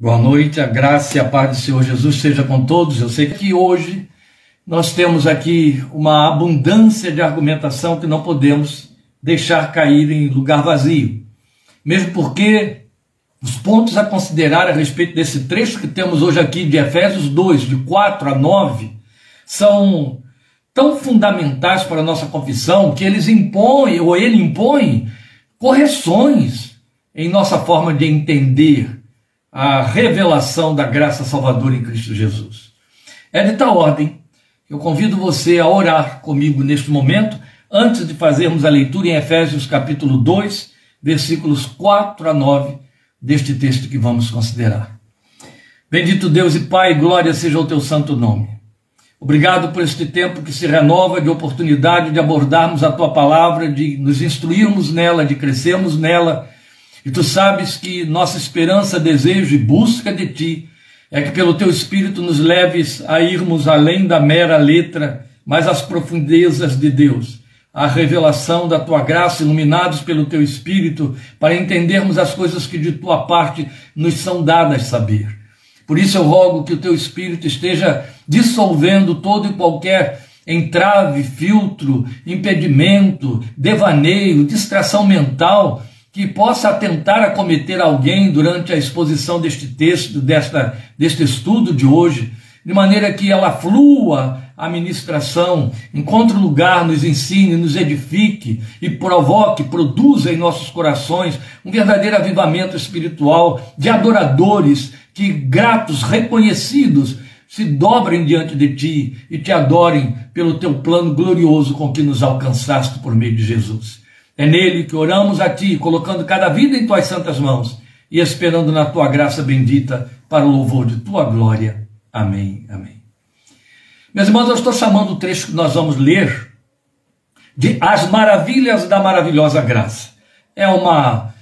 Boa noite, a graça e a paz do Senhor Jesus seja com todos. Eu sei que hoje nós temos aqui uma abundância de argumentação que não podemos deixar cair em lugar vazio. Mesmo porque os pontos a considerar a respeito desse trecho que temos hoje aqui de Efésios 2, de 4 a 9, são tão fundamentais para a nossa confissão que eles impõem, ou ele impõe, correções em nossa forma de entender a revelação da graça salvadora em Cristo Jesus. É de tal ordem, eu convido você a orar comigo neste momento, antes de fazermos a leitura em Efésios capítulo 2, versículos 4 a 9 deste texto que vamos considerar. Bendito Deus e Pai, glória seja o teu santo nome. Obrigado por este tempo que se renova de oportunidade de abordarmos a tua palavra, de nos instruirmos nela, de crescermos nela e tu sabes que nossa esperança, desejo e busca de ti é que pelo teu Espírito nos leves a irmos além da mera letra, mas às profundezas de Deus, a revelação da tua graça, iluminados pelo teu Espírito, para entendermos as coisas que de tua parte nos são dadas saber. Por isso eu rogo que o teu Espírito esteja dissolvendo todo e qualquer entrave, filtro, impedimento, devaneio, distração mental que possa tentar acometer alguém durante a exposição deste texto, desta, deste estudo de hoje, de maneira que ela flua a ministração, encontre lugar, nos ensine, nos edifique e provoque, produza em nossos corações um verdadeiro avivamento espiritual de adoradores que, gratos, reconhecidos, se dobrem diante de ti e te adorem pelo teu plano glorioso com que nos alcançaste por meio de Jesus. É nele que oramos a Ti, colocando cada vida em Tuas santas mãos e esperando na Tua graça bendita para o louvor de Tua glória. Amém. Amém. Meus irmãos, eu estou chamando o trecho que nós vamos ler de As Maravilhas da Maravilhosa Graça. É uma,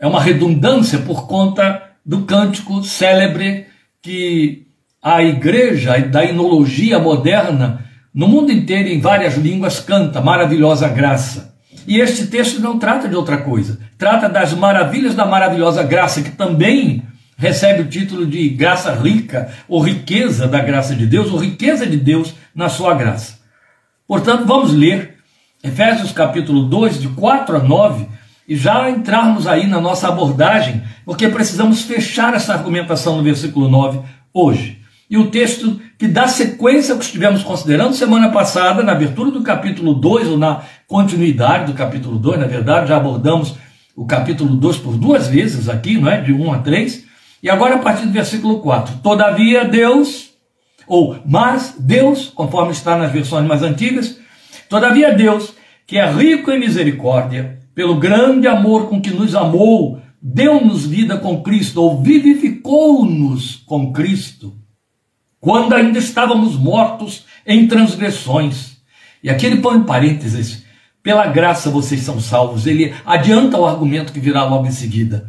é uma redundância por conta do cântico célebre que a igreja da inologia moderna, no mundo inteiro, em várias línguas, canta Maravilhosa Graça. E este texto não trata de outra coisa. Trata das maravilhas da maravilhosa graça, que também recebe o título de graça rica, ou riqueza da graça de Deus, ou riqueza de Deus na sua graça. Portanto, vamos ler Efésios capítulo 2, de 4 a 9, e já entrarmos aí na nossa abordagem, porque precisamos fechar essa argumentação no versículo 9 hoje. E o texto que dá sequência ao que estivemos considerando semana passada, na abertura do capítulo 2, ou na continuidade do capítulo 2, na verdade, já abordamos o capítulo 2 por duas vezes aqui, não é? De 1 a 3. E agora a partir do versículo 4. Todavia Deus, ou mas Deus, conforme está nas versões mais antigas, todavia Deus, que é rico em misericórdia, pelo grande amor com que nos amou, deu-nos vida com Cristo, ou vivificou-nos com Cristo quando ainda estávamos mortos em transgressões. E aqui ele põe em parênteses, pela graça vocês são salvos. Ele adianta o argumento que virá logo em seguida.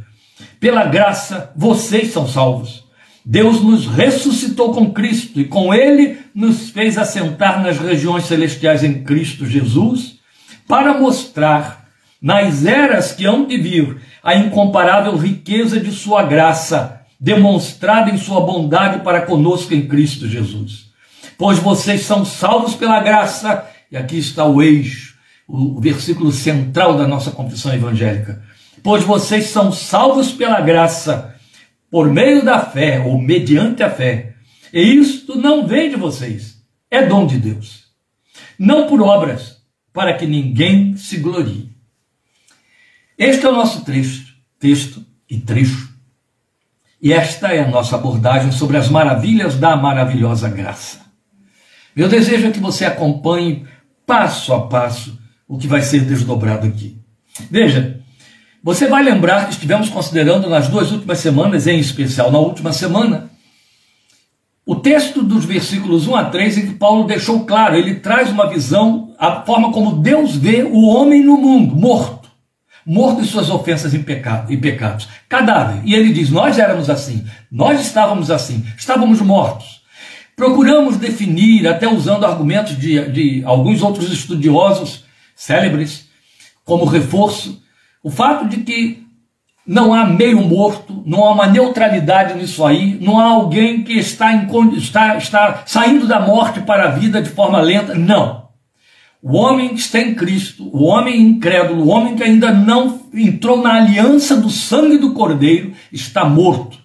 Pela graça vocês são salvos. Deus nos ressuscitou com Cristo e com Ele nos fez assentar nas regiões celestiais em Cristo Jesus, para mostrar nas eras que hão de vir a incomparável riqueza de Sua graça demonstrada em sua bondade para conosco em Cristo Jesus. Pois vocês são salvos pela graça, e aqui está o eixo, o versículo central da nossa confissão evangélica. Pois vocês são salvos pela graça, por meio da fé, ou mediante a fé. E isto não vem de vocês, é dom de Deus. Não por obras, para que ninguém se glorie. Este é o nosso trecho, texto e trecho e esta é a nossa abordagem sobre as maravilhas da maravilhosa graça. Meu desejo é que você acompanhe passo a passo o que vai ser desdobrado aqui. Veja, você vai lembrar que estivemos considerando nas duas últimas semanas, em especial na última semana, o texto dos versículos 1 a 3, em que Paulo deixou claro, ele traz uma visão, a forma como Deus vê o homem no mundo, morto morto em suas ofensas e, pecado, pecados. Cadáver. E ele diz: Nós éramos assim, nós estávamos assim, estávamos mortos. Procuramos definir, até usando argumentos de, de alguns outros estudiosos célebres, como reforço, o fato de que não há meio morto, não há uma neutralidade nisso aí, não há alguém que está, em, está, está saindo da morte para a vida de forma lenta. Não. O homem que está em Cristo, o homem incrédulo, o homem que ainda não entrou na aliança do sangue do Cordeiro, está morto.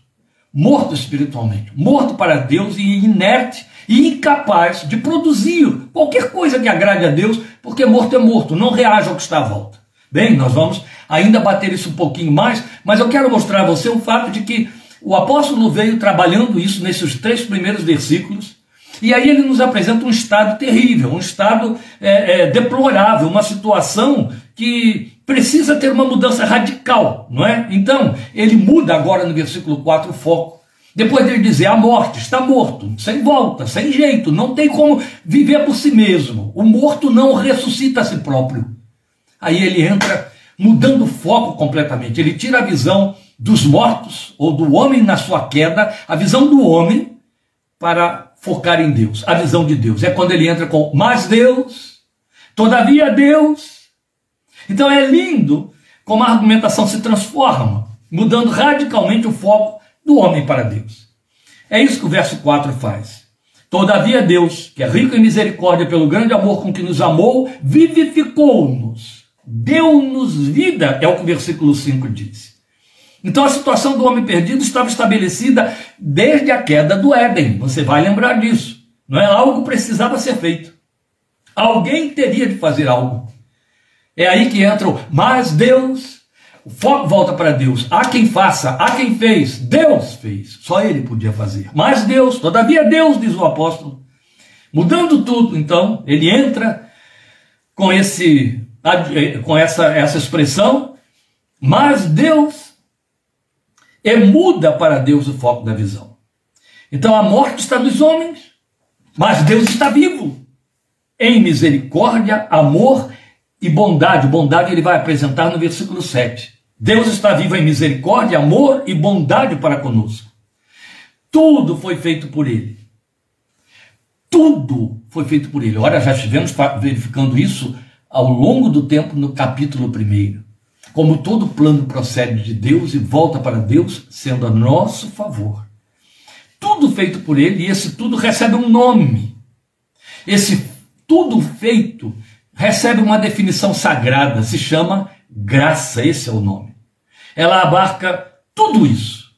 Morto espiritualmente, morto para Deus e inerte e incapaz de produzir qualquer coisa que agrade a Deus, porque morto é morto, não reage ao que está à volta. Bem, nós vamos ainda bater isso um pouquinho mais, mas eu quero mostrar a você o fato de que o apóstolo veio trabalhando isso nesses três primeiros versículos, e aí ele nos apresenta um estado terrível, um estado é, é, deplorável, uma situação que precisa ter uma mudança radical, não é? Então, ele muda agora no versículo 4 o foco. Depois dele dizer a morte está morto, sem volta, sem jeito, não tem como viver por si mesmo. O morto não ressuscita a si próprio. Aí ele entra mudando o foco completamente. Ele tira a visão dos mortos ou do homem na sua queda, a visão do homem para focar em Deus, a visão de Deus. É quando ele entra com mas Deus, todavia Deus. Então é lindo como a argumentação se transforma, mudando radicalmente o foco do homem para Deus. É isso que o verso 4 faz. Todavia Deus, que é rico em misericórdia pelo grande amor com que nos amou, vivificou-nos, deu-nos vida, é o que o versículo 5 diz. Então a situação do homem perdido estava estabelecida desde a queda do Éden. Você vai lembrar disso. Não é algo que precisava ser feito. Alguém teria de fazer algo. É aí que entra o mas Deus. O foco volta para Deus. Há quem faça, há quem fez. Deus fez. Só ele podia fazer. Mas Deus, todavia Deus, diz o apóstolo. Mudando tudo, então, ele entra com esse com essa, essa expressão, mas Deus é muda para Deus o foco da visão. Então a morte está dos homens, mas Deus está vivo. Em misericórdia, amor e bondade. Bondade ele vai apresentar no versículo 7. Deus está vivo em misericórdia, amor e bondade para conosco. Tudo foi feito por ele. Tudo foi feito por ele. Ora, já estivemos verificando isso ao longo do tempo no capítulo 1. Como todo plano procede de Deus e volta para Deus, sendo a nosso favor. Tudo feito por Ele, e esse tudo recebe um nome. Esse tudo feito recebe uma definição sagrada, se chama graça, esse é o nome. Ela abarca tudo isso: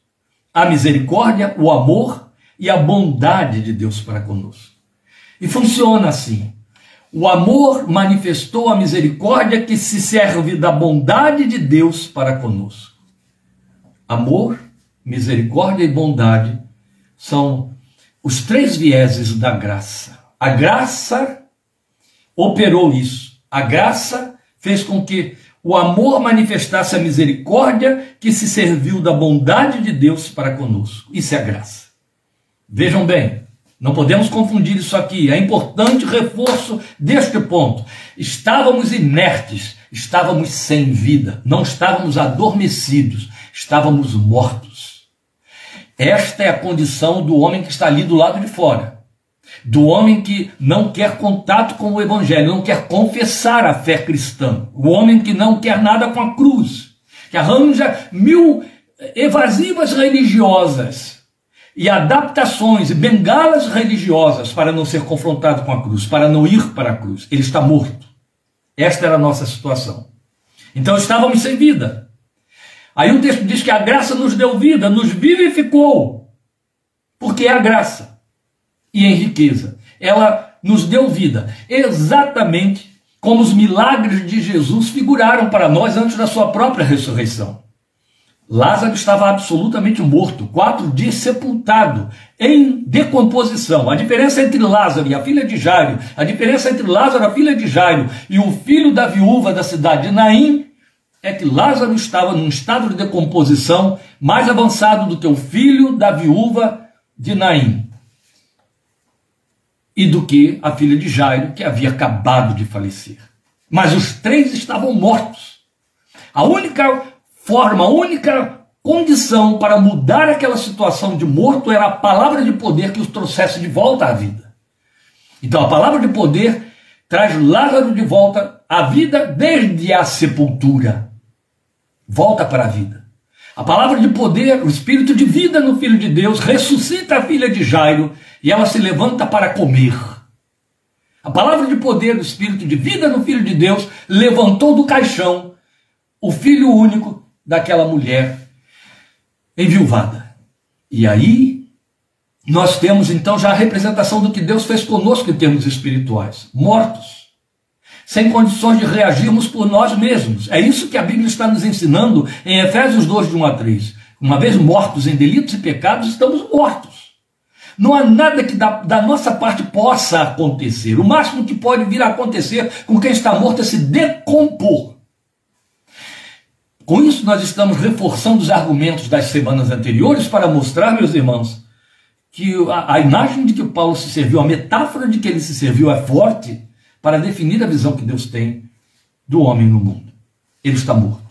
a misericórdia, o amor e a bondade de Deus para conosco. E funciona assim. O amor manifestou a misericórdia que se serve da bondade de Deus para conosco. Amor, misericórdia e bondade são os três vieses da graça. A graça operou isso. A graça fez com que o amor manifestasse a misericórdia que se serviu da bondade de Deus para conosco. Isso é a graça. Vejam bem, não podemos confundir isso aqui. É importante o reforço deste ponto. Estávamos inertes, estávamos sem vida, não estávamos adormecidos, estávamos mortos. Esta é a condição do homem que está ali do lado de fora. Do homem que não quer contato com o Evangelho, não quer confessar a fé cristã. O homem que não quer nada com a cruz, que arranja mil evasivas religiosas e adaptações e bengalas religiosas para não ser confrontado com a cruz, para não ir para a cruz. Ele está morto. Esta era a nossa situação. Então estávamos sem vida. Aí o texto diz que a graça nos deu vida, nos vivificou, porque é a graça e em riqueza. Ela nos deu vida, exatamente como os milagres de Jesus figuraram para nós antes da sua própria ressurreição. Lázaro estava absolutamente morto, quatro dias sepultado, em decomposição. A diferença entre Lázaro e a filha de Jairo, a diferença entre Lázaro a filha de Jairo e o filho da viúva da cidade de Naim, é que Lázaro estava num estado de decomposição mais avançado do que o filho da viúva de Naim. E do que a filha de Jairo, que havia acabado de falecer. Mas os três estavam mortos. A única forma, a única condição para mudar aquela situação de morto era a palavra de poder que os trouxesse de volta à vida. Então a palavra de poder traz Lázaro de volta à vida desde a sepultura. Volta para a vida. A palavra de poder, o espírito de vida no Filho de Deus, ressuscita a filha de Jairo e ela se levanta para comer. A palavra de poder do espírito de vida no Filho de Deus levantou do caixão o filho único daquela mulher enviuvada. E aí nós temos então já a representação do que Deus fez conosco em termos espirituais, mortos, sem condições de reagirmos por nós mesmos. É isso que a Bíblia está nos ensinando em Efésios 2, de 1 a 3. Uma vez mortos em delitos e pecados, estamos mortos. Não há nada que da, da, nossa parte possa acontecer. O máximo que pode vir a acontecer com quem está morto é se decompor. Com isso, nós estamos reforçando os argumentos das semanas anteriores para mostrar, meus irmãos, que a, a imagem de que Paulo se serviu, a metáfora de que ele se serviu é forte para definir a visão que Deus tem do homem no mundo. Ele está morto.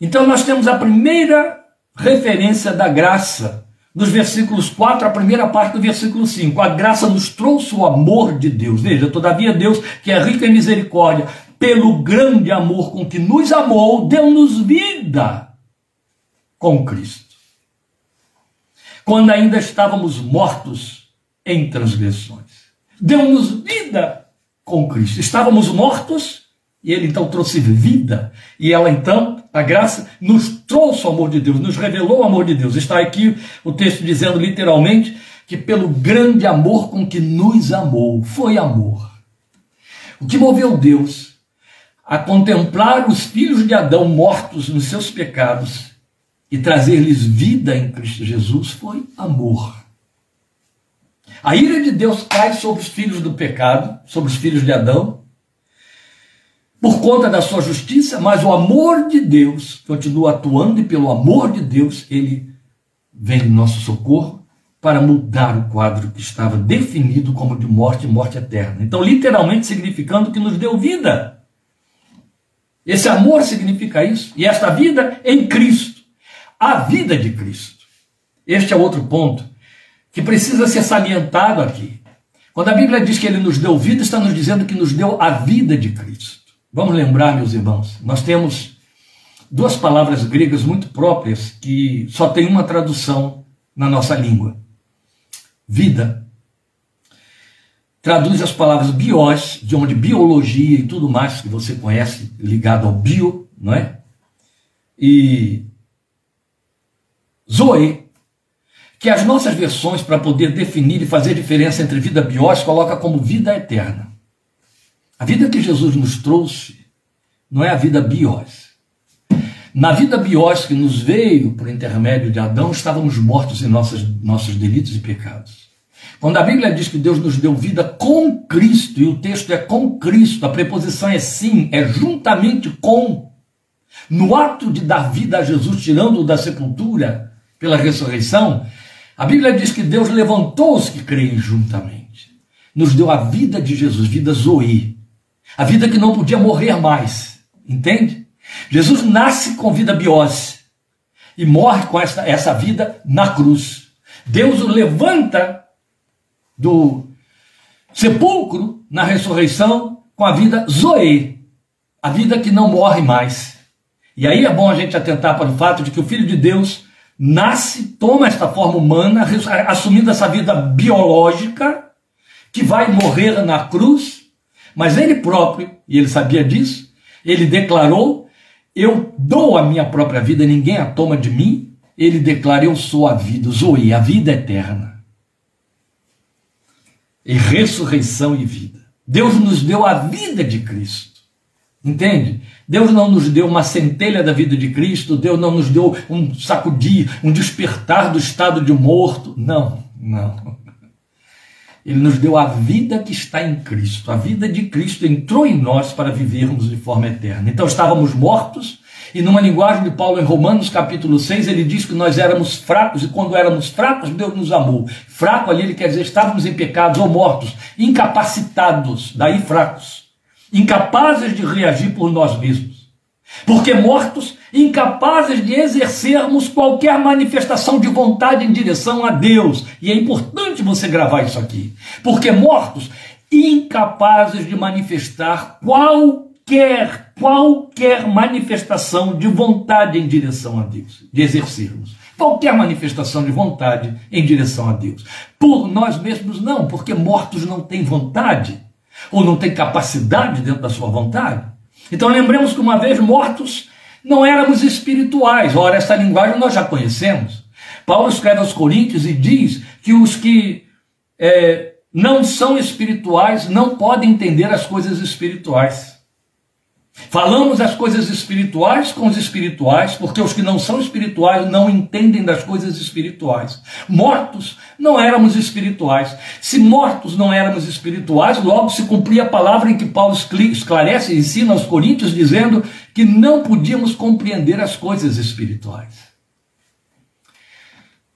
Então nós temos a primeira referência da graça, nos versículos 4, a primeira parte do versículo 5. A graça nos trouxe o amor de Deus. Veja, todavia Deus, que é rico em misericórdia, pelo grande amor com que nos amou, deu-nos vida com Cristo quando ainda estávamos mortos em transgressões. Deu-nos vida com Cristo. Estávamos mortos e ele então trouxe vida. E ela então, a graça, nos trouxe o amor de Deus, nos revelou o amor de Deus. Está aqui o texto dizendo literalmente que pelo grande amor com que nos amou, foi amor. O que moveu Deus a contemplar os filhos de Adão mortos nos seus pecados e trazer-lhes vida em Cristo Jesus foi amor. A ira de Deus cai sobre os filhos do pecado, sobre os filhos de Adão, por conta da sua justiça, mas o amor de Deus continua atuando e pelo amor de Deus ele vem em nosso socorro para mudar o quadro que estava definido como de morte e morte eterna. Então, literalmente significando que nos deu vida. Esse amor significa isso, e esta vida em Cristo a vida de Cristo. Este é outro ponto que precisa ser salientado aqui. Quando a Bíblia diz que ele nos deu vida, está nos dizendo que nos deu a vida de Cristo. Vamos lembrar, meus irmãos, nós temos duas palavras gregas muito próprias que só tem uma tradução na nossa língua. Vida. Traduz as palavras bios, de onde biologia e tudo mais que você conhece ligado ao bio, não é? E Zoe, que as nossas versões, para poder definir e fazer diferença entre vida biós, coloca como vida eterna. A vida que Jesus nos trouxe não é a vida biós. Na vida biós que nos veio por intermédio de Adão, estávamos mortos em nossos, nossos delitos e pecados. Quando a Bíblia diz que Deus nos deu vida com Cristo, e o texto é com Cristo, a preposição é sim, é juntamente com. No ato de dar vida a Jesus, tirando-o da sepultura, pela ressurreição, a Bíblia diz que Deus levantou os que creem juntamente. Nos deu a vida de Jesus, vida Zoe. A vida que não podia morrer mais. Entende? Jesus nasce com vida biose e morre com essa, essa vida na cruz. Deus o levanta do sepulcro na ressurreição com a vida Zoe, a vida que não morre mais. E aí é bom a gente atentar para o fato de que o Filho de Deus nasce, toma esta forma humana, assumindo essa vida biológica, que vai morrer na cruz, mas ele próprio, e ele sabia disso, ele declarou: Eu dou a minha própria vida, ninguém a toma de mim. Ele declara: Eu sou a vida, Zoe, a vida eterna. E ressurreição e vida. Deus nos deu a vida de Cristo. Entende? Deus não nos deu uma centelha da vida de Cristo, Deus não nos deu um sacudir, um despertar do estado de morto. Não, não. Ele nos deu a vida que está em Cristo. A vida de Cristo entrou em nós para vivermos de forma eterna. Então estávamos mortos, e numa linguagem de Paulo em Romanos capítulo 6, ele diz que nós éramos fracos, e quando éramos fracos, Deus nos amou. Fraco ali ele quer dizer estávamos em pecados ou mortos, incapacitados, daí fracos incapazes de reagir por nós mesmos. Porque mortos, incapazes de exercermos qualquer manifestação de vontade em direção a Deus. E é importante você gravar isso aqui. Porque mortos, incapazes de manifestar qualquer qualquer manifestação de vontade em direção a Deus, de exercermos. Qualquer manifestação de vontade em direção a Deus. Por nós mesmos, não, porque mortos não têm vontade, ou não têm capacidade dentro da sua vontade. Então lembremos que uma vez mortos, não éramos espirituais. Ora, essa linguagem nós já conhecemos. Paulo escreve aos Coríntios e diz que os que é, não são espirituais não podem entender as coisas espirituais. Falamos as coisas espirituais com os espirituais, porque os que não são espirituais não entendem das coisas espirituais. Mortos não éramos espirituais. Se mortos não éramos espirituais, logo se cumpria a palavra em que Paulo esclarece e ensina aos Coríntios, dizendo que não podíamos compreender as coisas espirituais.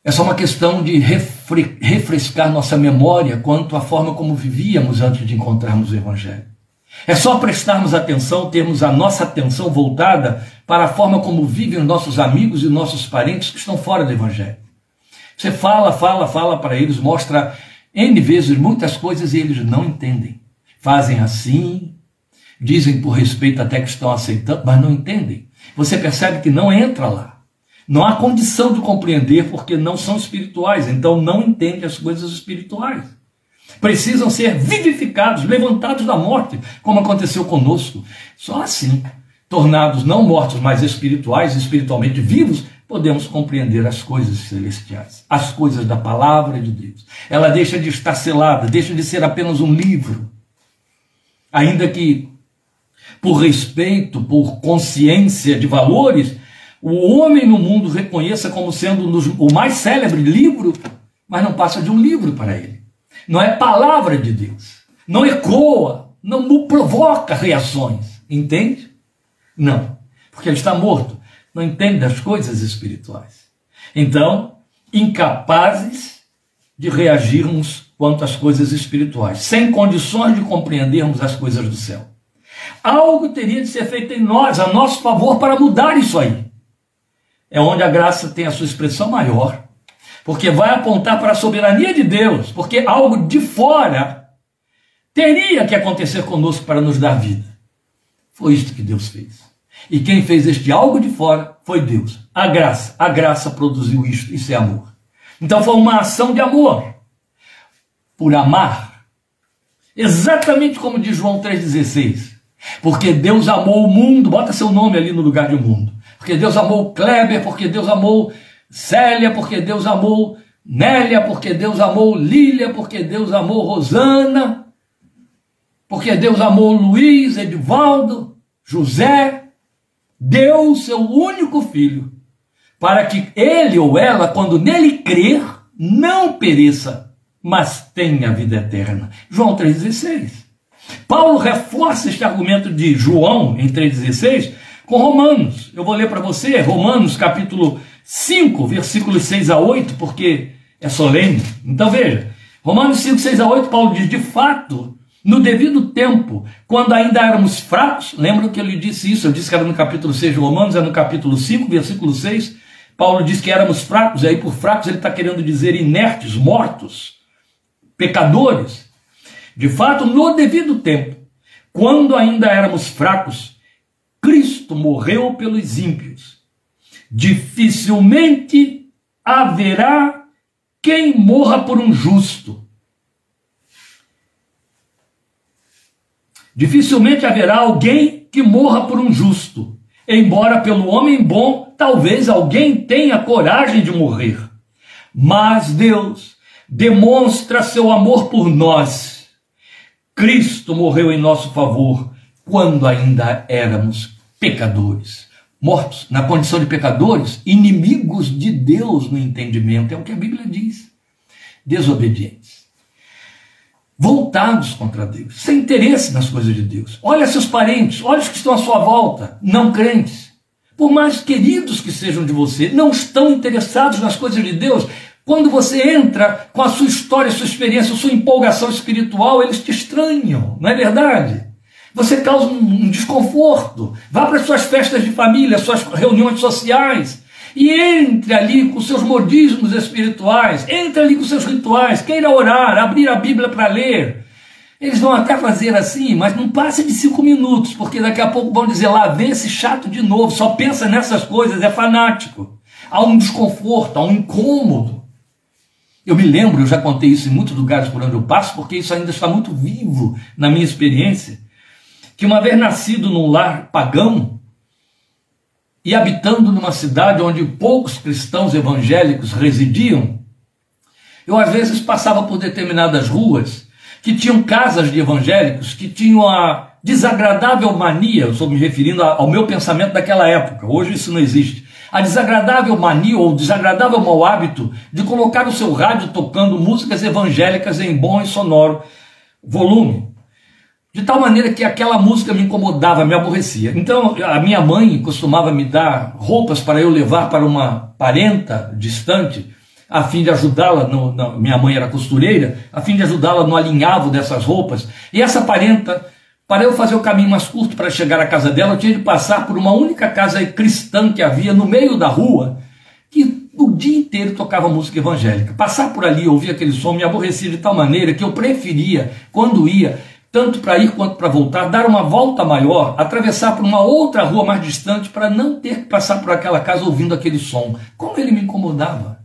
É só uma questão de refrescar nossa memória quanto à forma como vivíamos antes de encontrarmos o Evangelho. É só prestarmos atenção, termos a nossa atenção voltada para a forma como vivem os nossos amigos e nossos parentes que estão fora do Evangelho. Você fala, fala, fala para eles, mostra N vezes muitas coisas e eles não entendem. Fazem assim, dizem por respeito até que estão aceitando, mas não entendem. Você percebe que não entra lá. Não há condição de compreender porque não são espirituais, então não entendem as coisas espirituais precisam ser vivificados, levantados da morte, como aconteceu conosco. Só assim, tornados não mortos, mas espirituais, espiritualmente vivos, podemos compreender as coisas celestiais, as coisas da palavra de Deus. Ela deixa de estar selada, deixa de ser apenas um livro. Ainda que, por respeito, por consciência de valores, o homem no mundo reconheça como sendo o mais célebre livro, mas não passa de um livro para ele não é palavra de Deus, não ecoa, não provoca reações, entende? Não, porque ele está morto, não entende das coisas espirituais. Então, incapazes de reagirmos quanto às coisas espirituais, sem condições de compreendermos as coisas do céu. Algo teria de ser feito em nós, a nosso favor, para mudar isso aí. É onde a graça tem a sua expressão maior porque vai apontar para a soberania de Deus, porque algo de fora teria que acontecer conosco para nos dar vida. Foi isto que Deus fez. E quem fez este algo de fora foi Deus. A graça, a graça produziu isto, isso é amor. Então foi uma ação de amor. Por amar. Exatamente como diz João 3,16. Porque Deus amou o mundo, bota seu nome ali no lugar de mundo. Porque Deus amou Kleber, porque Deus amou Célia, porque Deus amou Nélia, porque Deus amou Lília, porque Deus amou Rosana, porque Deus amou Luiz, Edivaldo, José, deu seu único filho, para que ele ou ela, quando nele crer, não pereça, mas tenha vida eterna. João 3,16. Paulo reforça este argumento de João em 3,16 com Romanos. Eu vou ler para você, Romanos capítulo 5, versículos 6 a 8, porque é solene. Então veja, Romanos 5, 6 a 8, Paulo diz: de fato, no devido tempo, quando ainda éramos fracos, lembra que eu lhe disse isso? Eu disse que era no capítulo 6 de Romanos, é no capítulo 5, versículo 6. Paulo diz que éramos fracos, e aí por fracos ele está querendo dizer inertes, mortos, pecadores. De fato, no devido tempo, quando ainda éramos fracos, Cristo morreu pelos ímpios dificilmente haverá quem morra por um justo. Dificilmente haverá alguém que morra por um justo, embora pelo homem bom talvez alguém tenha coragem de morrer. Mas Deus demonstra seu amor por nós. Cristo morreu em nosso favor quando ainda éramos pecadores mortos na condição de pecadores, inimigos de Deus no entendimento, é o que a Bíblia diz. Desobedientes. Voltados contra Deus, sem interesse nas coisas de Deus. Olha seus parentes, olha os que estão à sua volta, não crentes. Por mais queridos que sejam de você, não estão interessados nas coisas de Deus. Quando você entra com a sua história, sua experiência, sua empolgação espiritual, eles te estranham, não é verdade? Você causa um desconforto. Vá para suas festas de família, suas reuniões sociais. E entre ali com seus modismos espirituais, entre ali com seus rituais, queira orar, abrir a Bíblia para ler, Eles vão até fazer assim, mas não passa de cinco minutos, porque daqui a pouco vão dizer lá, vem esse chato de novo, só pensa nessas coisas, é fanático. Há um desconforto, há um incômodo. Eu me lembro, eu já contei isso em muitos lugares por onde eu passo, porque isso ainda está muito vivo na minha experiência, que uma vez nascido num lar pagão e habitando numa cidade onde poucos cristãos evangélicos residiam, eu às vezes passava por determinadas ruas que tinham casas de evangélicos que tinham a desagradável mania, eu estou me referindo ao meu pensamento daquela época, hoje isso não existe, a desagradável mania ou desagradável mau hábito de colocar o seu rádio tocando músicas evangélicas em bom e sonoro volume. De tal maneira que aquela música me incomodava, me aborrecia. Então a minha mãe costumava me dar roupas para eu levar para uma parenta distante, a fim de ajudá-la, minha mãe era costureira, a fim de ajudá-la no alinhavo dessas roupas. E essa parenta, para eu fazer o caminho mais curto para chegar à casa dela, eu tinha de passar por uma única casa cristã que havia no meio da rua, que o dia inteiro tocava música evangélica. Passar por ali, ouvir aquele som, me aborrecia de tal maneira que eu preferia, quando ia, tanto para ir quanto para voltar, dar uma volta maior, atravessar por uma outra rua mais distante para não ter que passar por aquela casa ouvindo aquele som. Como ele me incomodava.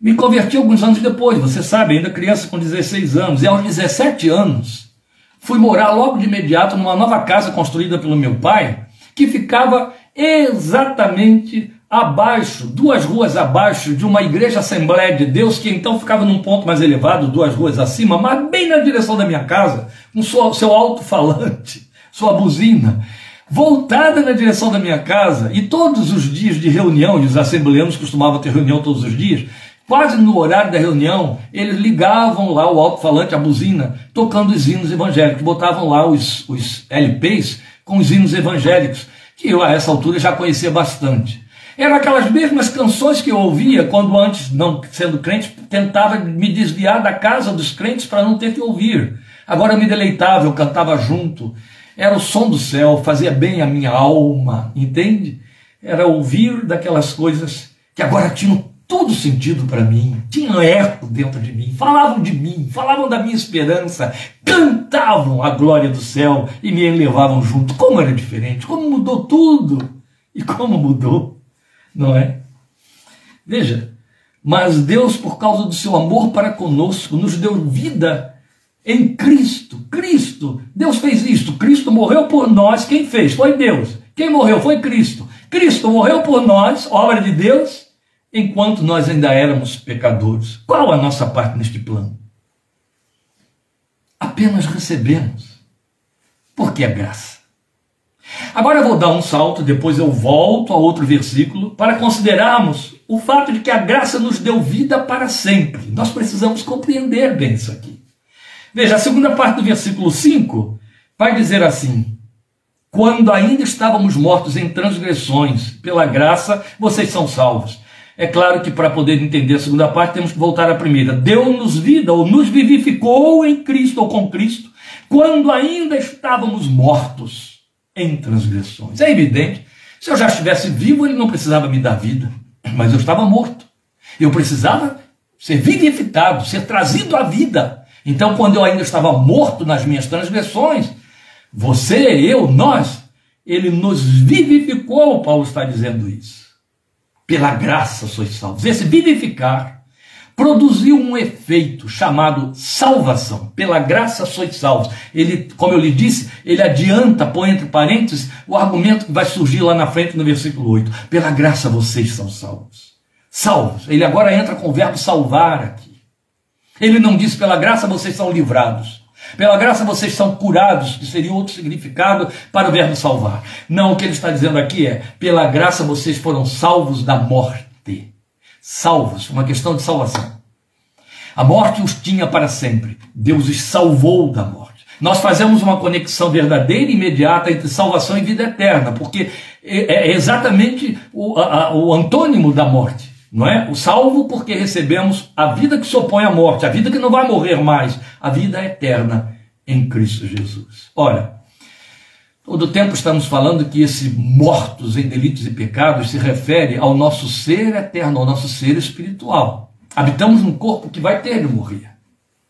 Me converti alguns anos depois, você sabe, ainda criança com 16 anos. E aos 17 anos, fui morar logo de imediato numa nova casa construída pelo meu pai, que ficava exatamente abaixo, duas ruas abaixo de uma igreja Assembleia de Deus, que então ficava num ponto mais elevado, duas ruas acima, mas bem na direção da minha casa, com seu alto-falante, sua buzina, voltada na direção da minha casa, e todos os dias de reunião, e os assembleanos costumavam ter reunião todos os dias, Quase no horário da reunião, eles ligavam lá o alto-falante, a buzina, tocando os hinos evangélicos, botavam lá os, os LPs com os hinos evangélicos, que eu a essa altura já conhecia bastante. Eram aquelas mesmas canções que eu ouvia quando antes, não sendo crente, tentava me desviar da casa dos crentes para não ter que ouvir. Agora eu me deleitava, eu cantava junto. Era o som do céu, fazia bem a minha alma, entende? Era ouvir daquelas coisas que agora tinham todo sentido para mim, tinham eco dentro de mim, falavam de mim, falavam da minha esperança, cantavam a glória do céu e me levavam junto. Como era diferente, como mudou tudo e como mudou, não é? Veja, mas Deus, por causa do seu amor para conosco, nos deu vida em Cristo. Cristo, Deus fez isto. Cristo morreu por nós. Quem fez? Foi Deus. Quem morreu foi Cristo. Cristo morreu por nós, obra de Deus, enquanto nós ainda éramos pecadores. Qual a nossa parte neste plano? Apenas recebemos, porque é graça. Agora eu vou dar um salto, depois eu volto a outro versículo para considerarmos o fato de que a graça nos deu vida para sempre. Nós precisamos compreender bem isso aqui. Veja, a segunda parte do versículo 5 vai dizer assim: Quando ainda estávamos mortos em transgressões, pela graça vocês são salvos. É claro que para poder entender a segunda parte temos que voltar à primeira. Deu-nos vida ou nos vivificou em Cristo ou com Cristo, quando ainda estávamos mortos em transgressões. É evidente, se eu já estivesse vivo, ele não precisava me dar vida, mas eu estava morto. Eu precisava ser vivificado, ser trazido à vida. Então, quando eu ainda estava morto nas minhas transgressões, você, eu, nós, ele nos vivificou, Paulo está dizendo isso pela graça sois salvos. Esse vivificar produziu um efeito chamado salvação. Pela graça sois salvos. Ele, como eu lhe disse, ele adianta, põe entre parênteses, o argumento que vai surgir lá na frente no versículo 8. Pela graça vocês são salvos. Salvos. Ele agora entra com o verbo salvar aqui. Ele não diz pela graça vocês são livrados. Pela graça vocês são curados, que seria outro significado para o verbo salvar. Não, o que ele está dizendo aqui é: pela graça vocês foram salvos da morte. Salvos, uma questão de salvação. A morte os tinha para sempre. Deus os salvou da morte. Nós fazemos uma conexão verdadeira e imediata entre salvação e vida eterna, porque é, é exatamente o, a, o antônimo da morte não é? O salvo porque recebemos a vida que se opõe à morte, a vida que não vai morrer mais, a vida eterna em Cristo Jesus. Ora, todo tempo estamos falando que esse mortos em delitos e pecados se refere ao nosso ser eterno, ao nosso ser espiritual. Habitamos num corpo que vai ter de morrer.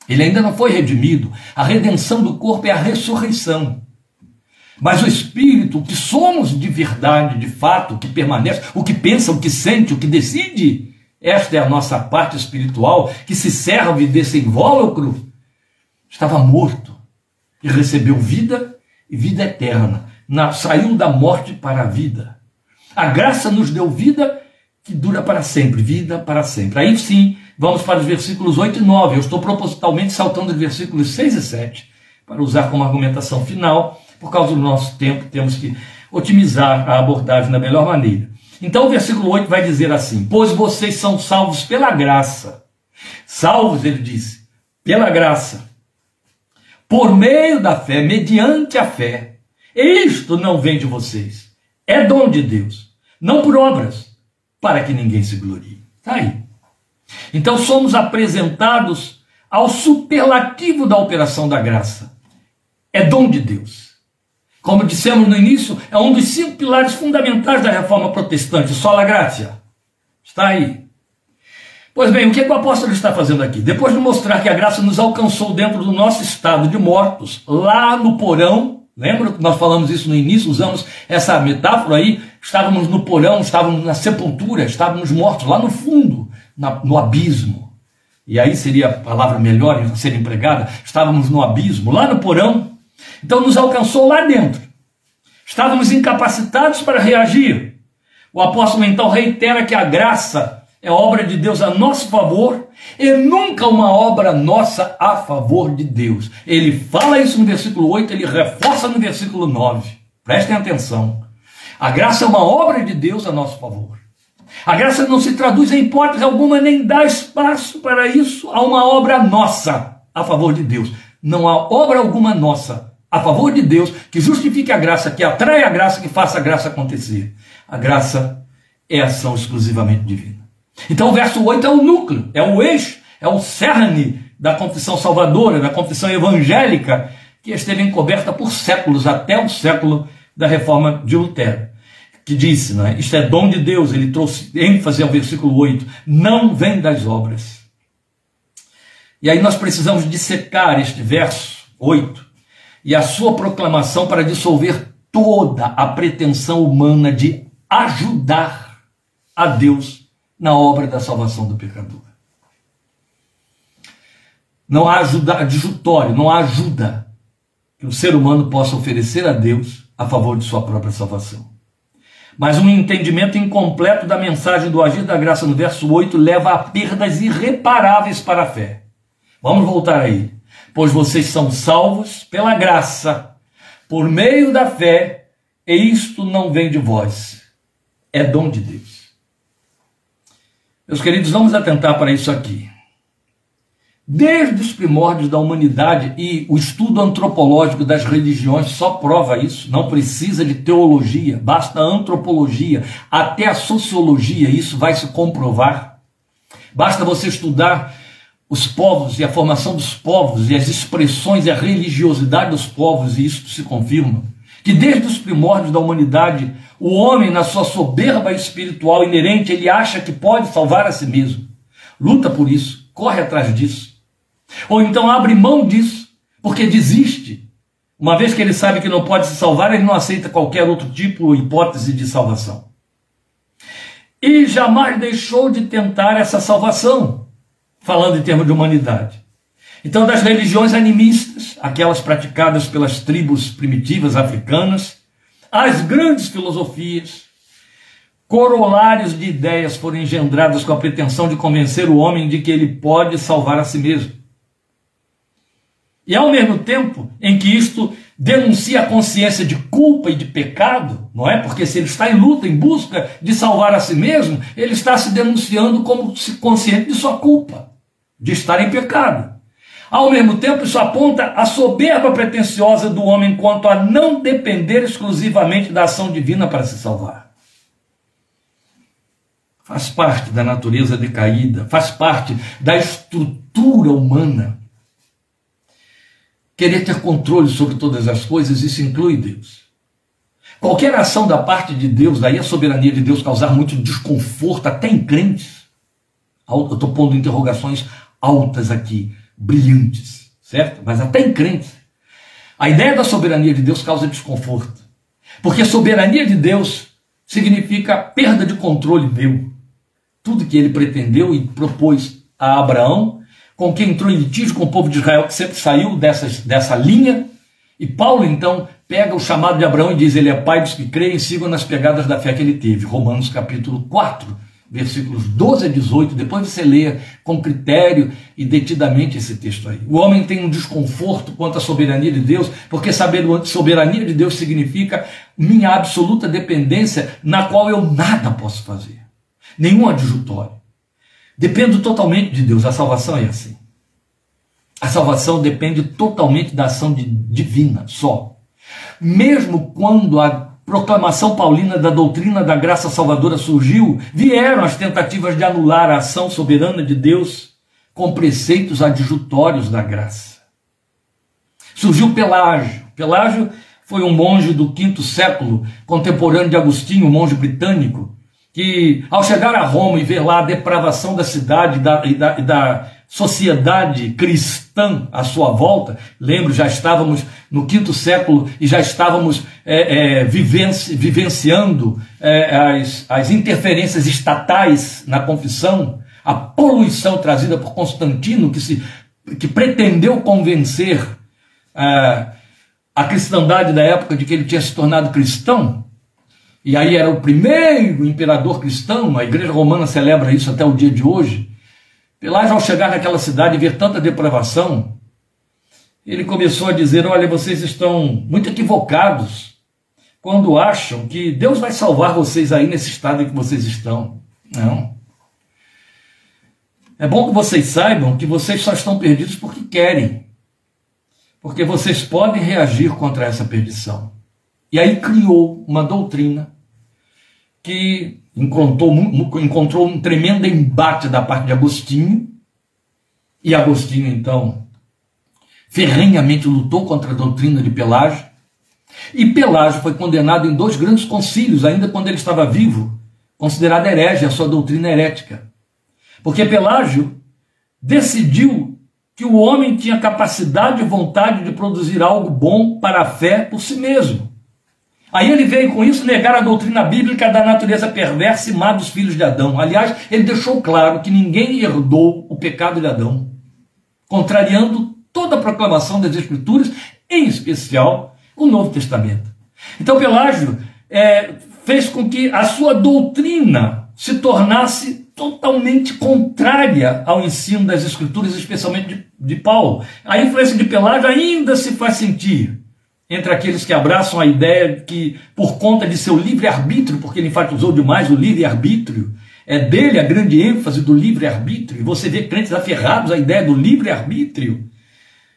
Ele ainda não foi redimido. A redenção do corpo é a ressurreição. Mas o espírito, o que somos de verdade, de fato, o que permanece, o que pensa, o que sente, o que decide, esta é a nossa parte espiritual que se serve desse invólucro, estava morto e recebeu vida e vida eterna. Na, saiu da morte para a vida. A graça nos deu vida que dura para sempre, vida para sempre. Aí sim, vamos para os versículos 8 e 9. Eu estou propositalmente saltando de versículos 6 e 7 para usar como argumentação final. Por causa do nosso tempo, temos que otimizar a abordagem da melhor maneira. Então o versículo 8 vai dizer assim: Pois vocês são salvos pela graça. Salvos, ele disse, pela graça. Por meio da fé, mediante a fé. Isto não vem de vocês. É dom de Deus. Não por obras, para que ninguém se glorie. Está aí. Então somos apresentados ao superlativo da operação da graça. É dom de Deus. Como dissemos no início, é um dos cinco pilares fundamentais da reforma protestante, sola gratia. Está aí. Pois bem, o que, é que o apóstolo está fazendo aqui? Depois de mostrar que a graça nos alcançou dentro do nosso estado de mortos, lá no porão, lembra que nós falamos isso no início, usamos essa metáfora aí, estávamos no porão, estávamos na sepultura, estávamos mortos lá no fundo, na, no abismo. E aí seria a palavra melhor a ser empregada, estávamos no abismo, lá no porão, então nos alcançou lá dentro. Estávamos incapacitados para reagir. O apóstolo então reitera que a graça é obra de Deus a nosso favor e nunca uma obra nossa a favor de Deus. Ele fala isso no versículo 8, ele reforça no versículo 9. Prestem atenção. A graça é uma obra de Deus a nosso favor. A graça não se traduz em hipótese alguma, nem dá espaço para isso a uma obra nossa a favor de Deus. Não há obra alguma nossa a favor de Deus, que justifique a graça, que atrai a graça, que faça a graça acontecer. A graça é ação exclusivamente divina. Então o verso 8 é o núcleo, é o eixo, é o cerne da confissão salvadora, da confissão evangélica, que esteve encoberta por séculos, até o século da reforma de Lutero. Que disse, né? Isto é dom de Deus, ele trouxe ênfase ao versículo 8, não vem das obras. E aí nós precisamos dissecar este verso 8 e a sua proclamação para dissolver toda a pretensão humana de ajudar a Deus na obra da salvação do pecador. Não há ajuda adjutório, não há ajuda que o ser humano possa oferecer a Deus a favor de sua própria salvação. Mas um entendimento incompleto da mensagem do agir da graça no verso 8 leva a perdas irreparáveis para a fé. Vamos voltar aí pois vocês são salvos pela graça, por meio da fé, e isto não vem de vós, é dom de Deus. Meus queridos, vamos atentar para isso aqui. Desde os primórdios da humanidade e o estudo antropológico das religiões só prova isso, não precisa de teologia, basta antropologia, até a sociologia, isso vai se comprovar. Basta você estudar os povos e a formação dos povos e as expressões e a religiosidade dos povos, e isso se confirma. Que desde os primórdios da humanidade, o homem, na sua soberba espiritual inerente, ele acha que pode salvar a si mesmo. Luta por isso, corre atrás disso. Ou então abre mão disso, porque desiste. Uma vez que ele sabe que não pode se salvar, ele não aceita qualquer outro tipo ou hipótese de salvação. E jamais deixou de tentar essa salvação falando em termos de humanidade. Então, das religiões animistas, aquelas praticadas pelas tribos primitivas africanas, as grandes filosofias, corolários de ideias foram engendrados com a pretensão de convencer o homem de que ele pode salvar a si mesmo. E ao mesmo tempo em que isto denuncia a consciência de culpa e de pecado, não é? Porque se ele está em luta, em busca de salvar a si mesmo, ele está se denunciando como consciente de sua culpa de estar em pecado. Ao mesmo tempo, isso aponta a soberba pretensiosa do homem quanto a não depender exclusivamente da ação divina para se salvar. Faz parte da natureza decaída, faz parte da estrutura humana. Querer ter controle sobre todas as coisas, isso inclui Deus. Qualquer ação da parte de Deus, daí a soberania de Deus causar muito desconforto, até em crentes. Eu estou pondo interrogações altas aqui. Brilhantes, certo? Mas até em crentes. A ideia da soberania de Deus causa desconforto. Porque a soberania de Deus significa perda de controle meu. Tudo que ele pretendeu e propôs a Abraão, com quem entrou em litígio com o povo de Israel, que sempre saiu dessas, dessa linha. E Paulo, então, pega o chamado de Abraão e diz: Ele é pai dos que creem e sigam nas pegadas da fé que ele teve. Romanos capítulo 4, versículos 12 a 18. Depois você leia com critério e detidamente esse texto aí. O homem tem um desconforto quanto à soberania de Deus, porque saber soberania de Deus significa minha absoluta dependência, na qual eu nada posso fazer, nenhum adjutório. Dependo totalmente de Deus. A salvação é assim. A salvação depende totalmente da ação de, divina, só. Mesmo quando a proclamação paulina da doutrina da graça salvadora surgiu, vieram as tentativas de anular a ação soberana de Deus com preceitos adjutórios da graça. Surgiu Pelágio. Pelágio foi um monge do quinto século, contemporâneo de Agostinho, um monge britânico, que ao chegar a Roma e ver lá a depravação da cidade da, e, da, e da sociedade cristã à sua volta, lembro, já estávamos no quinto século e já estávamos é, é, vivenci, vivenciando é, as, as interferências estatais na confissão, a poluição trazida por Constantino, que, se, que pretendeu convencer é, a cristandade da época de que ele tinha se tornado cristão, e aí era o primeiro imperador cristão, a igreja romana celebra isso até o dia de hoje. Pelágio, ao chegar naquela cidade e ver tanta depravação, ele começou a dizer: Olha, vocês estão muito equivocados quando acham que Deus vai salvar vocês aí nesse estado em que vocês estão. Não. É bom que vocês saibam que vocês só estão perdidos porque querem. Porque vocês podem reagir contra essa perdição. E aí criou uma doutrina que encontrou, encontrou um tremendo embate da parte de Agostinho, e Agostinho, então, ferrenhamente lutou contra a doutrina de Pelágio, e Pelágio foi condenado em dois grandes concílios, ainda quando ele estava vivo, considerado herege a sua doutrina herética. Porque Pelágio decidiu que o homem tinha capacidade e vontade de produzir algo bom para a fé por si mesmo. Aí ele veio com isso negar a doutrina bíblica da natureza perversa e má dos filhos de Adão. Aliás, ele deixou claro que ninguém herdou o pecado de Adão, contrariando toda a proclamação das Escrituras, em especial o Novo Testamento. Então, Pelágio é, fez com que a sua doutrina se tornasse totalmente contrária ao ensino das Escrituras, especialmente de, de Paulo. A influência de Pelágio ainda se faz sentir entre aqueles que abraçam a ideia que, por conta de seu livre-arbítrio, porque ele enfatizou demais o livre-arbítrio, é dele a grande ênfase do livre-arbítrio, e você vê crentes aferrados à ideia do livre-arbítrio.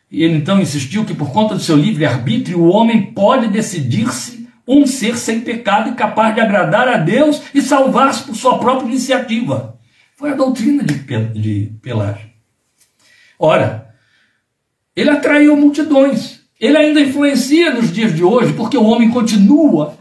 E ele então insistiu que, por conta do seu livre-arbítrio, o homem pode decidir-se um ser sem pecado e capaz de agradar a Deus e salvar-se por sua própria iniciativa. Foi a doutrina de, de Pelágio. Ora, ele atraiu multidões. Ele ainda influencia nos dias de hoje, porque o homem continua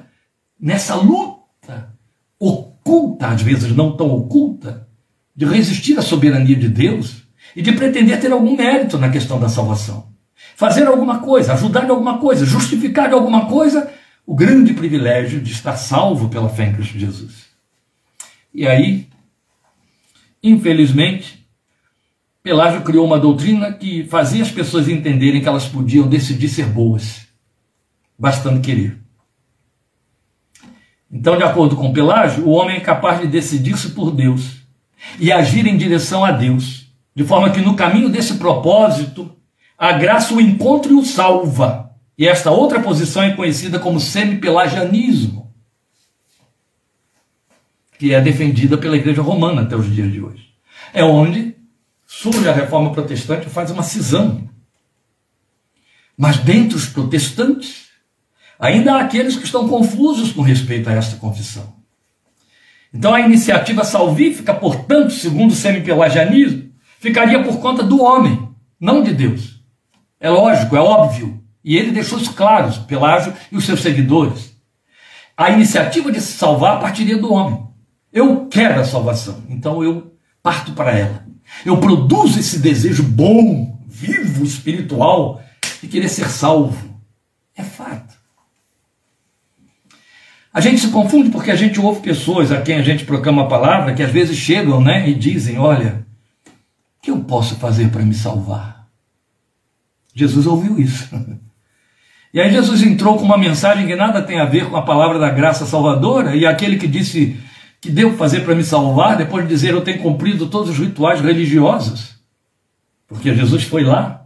nessa luta oculta, às vezes não tão oculta, de resistir à soberania de Deus e de pretender ter algum mérito na questão da salvação. Fazer alguma coisa, ajudar em alguma coisa, justificar de alguma coisa o grande privilégio de estar salvo pela fé em Cristo Jesus. E aí, infelizmente, Pelágio criou uma doutrina que fazia as pessoas entenderem que elas podiam decidir ser boas, bastando querer. Então, de acordo com Pelágio, o homem é capaz de decidir-se por Deus e agir em direção a Deus, de forma que no caminho desse propósito, a graça o encontra e o salva. E esta outra posição é conhecida como semi-pelagianismo, que é defendida pela Igreja Romana até os dias de hoje. É onde surge a reforma protestante e faz uma cisão. Mas dentre os protestantes, ainda há aqueles que estão confusos com respeito a esta confissão. Então a iniciativa salvífica, portanto, segundo o semi-pelagianismo, ficaria por conta do homem, não de Deus. É lógico, é óbvio. E ele deixou isso claro, Pelágio e os seus seguidores. A iniciativa de se salvar partiria do homem. Eu quero a salvação, então eu parto para ela. Eu produzo esse desejo bom, vivo espiritual de querer ser salvo. É fato. A gente se confunde porque a gente ouve pessoas a quem a gente proclama a palavra que às vezes chegam né, e dizem: Olha, o que eu posso fazer para me salvar? Jesus ouviu isso. E aí Jesus entrou com uma mensagem que nada tem a ver com a palavra da graça salvadora, e aquele que disse que devo fazer para me salvar, depois de dizer eu tenho cumprido todos os rituais religiosos, porque Jesus foi lá.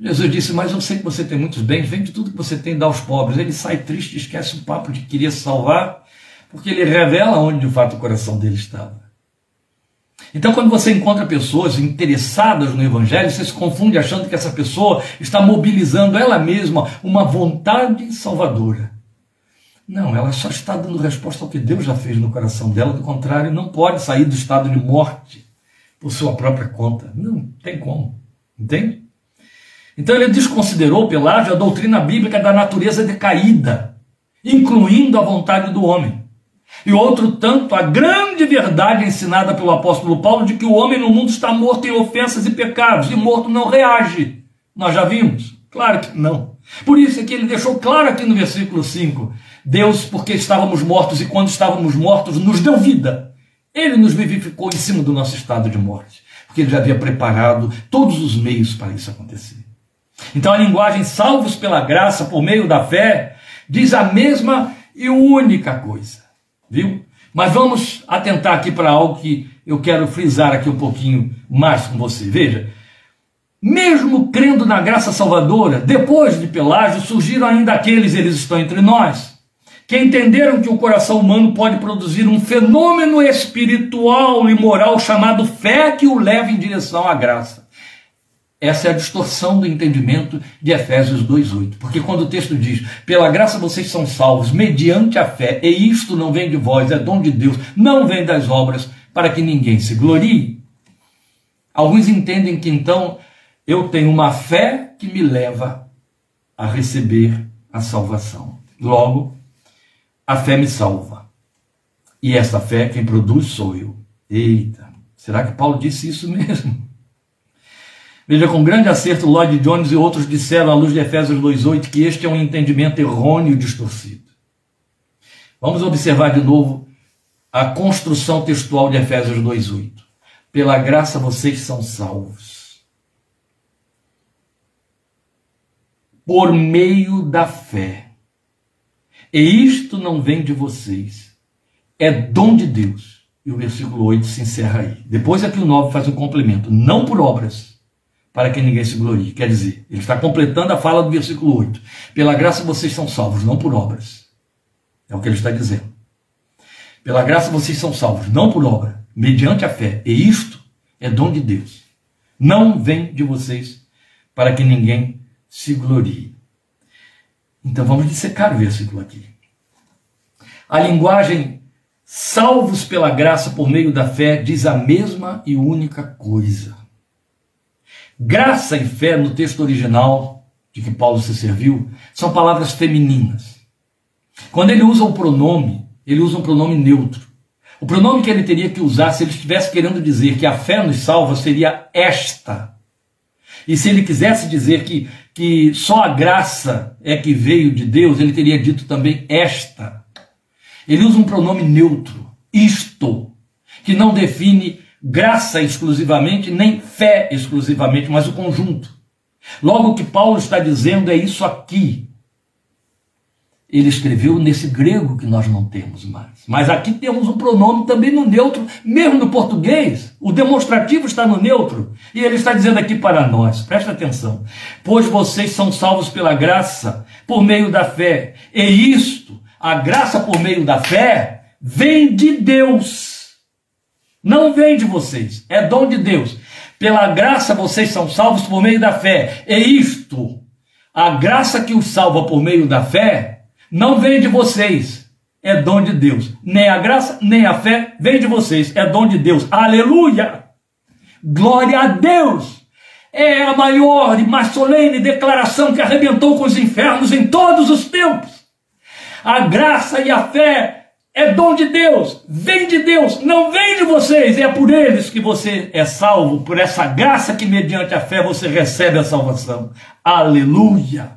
Jesus disse, mas eu sei que você tem muitos bens, vende tudo que você tem e dá aos pobres. Ele sai triste, esquece o papo de que queria se salvar, porque ele revela onde de fato o coração dele estava. Então, quando você encontra pessoas interessadas no Evangelho, você se confunde achando que essa pessoa está mobilizando ela mesma uma vontade salvadora. Não, ela só está dando resposta ao que Deus já fez no coração dela, do contrário, não pode sair do estado de morte por sua própria conta. Não tem como. Entende? Então ele desconsiderou Pelágio a doutrina bíblica da natureza decaída, incluindo a vontade do homem. E outro tanto, a grande verdade ensinada pelo apóstolo Paulo de que o homem no mundo está morto em ofensas e pecados, e morto não reage. Nós já vimos? Claro que não. Por isso é que ele deixou claro aqui no versículo 5: Deus, porque estávamos mortos e quando estávamos mortos, nos deu vida. Ele nos vivificou em cima do nosso estado de morte, porque ele já havia preparado todos os meios para isso acontecer. Então a linguagem salvos pela graça por meio da fé diz a mesma e única coisa viu? Mas vamos atentar aqui para algo que eu quero frisar aqui um pouquinho mais com você. Veja, mesmo crendo na graça salvadora, depois de Pelágio surgiram ainda aqueles, eles estão entre nós, que entenderam que o coração humano pode produzir um fenômeno espiritual e moral chamado fé que o leva em direção à graça. Essa é a distorção do entendimento de Efésios 2:8. Porque quando o texto diz: "Pela graça vocês são salvos mediante a fé, e isto não vem de vós, é dom de Deus, não vem das obras, para que ninguém se glorie". Alguns entendem que então eu tenho uma fé que me leva a receber a salvação. Logo, a fé me salva. E essa fé quem produz sou eu. Eita, será que Paulo disse isso mesmo? Veja, com grande acerto, Lloyd Jones e outros disseram, à luz de Efésios 2,8, que este é um entendimento errôneo e distorcido. Vamos observar de novo a construção textual de Efésios 2,8. Pela graça vocês são salvos. Por meio da fé. E isto não vem de vocês. É dom de Deus. E o versículo 8 se encerra aí. Depois aqui o 9 faz um complemento. Não por obras para que ninguém se glorie. Quer dizer, ele está completando a fala do versículo 8. Pela graça vocês são salvos, não por obras. É o que ele está dizendo. Pela graça vocês são salvos, não por obra, mediante a fé. E isto é dom de Deus. Não vem de vocês para que ninguém se glorie. Então vamos dissecar o versículo aqui. A linguagem salvos pela graça por meio da fé diz a mesma e única coisa. Graça e fé, no texto original de que Paulo se serviu, são palavras femininas. Quando ele usa o pronome, ele usa um pronome neutro. O pronome que ele teria que usar se ele estivesse querendo dizer que a fé nos salva seria esta. E se ele quisesse dizer que, que só a graça é que veio de Deus, ele teria dito também esta. Ele usa um pronome neutro, isto, que não define graça exclusivamente, nem fé exclusivamente, mas o conjunto. Logo, o que Paulo está dizendo é isso aqui. Ele escreveu nesse grego que nós não temos mais. Mas aqui temos o pronome também no neutro, mesmo no português. O demonstrativo está no neutro. E ele está dizendo aqui para nós, presta atenção. Pois vocês são salvos pela graça, por meio da fé. E isto, a graça por meio da fé, vem de Deus não vem de vocês, é dom de Deus. Pela graça vocês são salvos por meio da fé. É isto, a graça que os salva por meio da fé, não vem de vocês, é dom de Deus. Nem a graça, nem a fé vem de vocês, é dom de Deus. Aleluia! Glória a Deus! É a maior e mais solene declaração que arrebentou com os infernos em todos os tempos. A graça e a fé é dom de Deus, vem de Deus, não vem de vocês, é por eles que você é salvo, por essa graça que mediante a fé você recebe a salvação. Aleluia!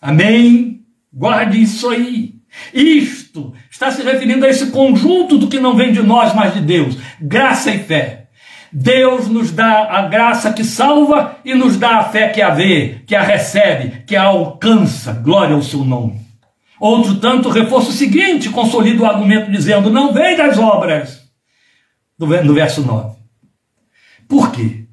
Amém? Guarde isso aí. Isto está se referindo a esse conjunto do que não vem de nós, mas de Deus. Graça e fé. Deus nos dá a graça que salva e nos dá a fé que a vê, que a recebe, que a alcança. Glória ao seu nome. Outro tanto reforça o seguinte, consolida o argumento dizendo: não vem das obras. No verso 9. Por quê?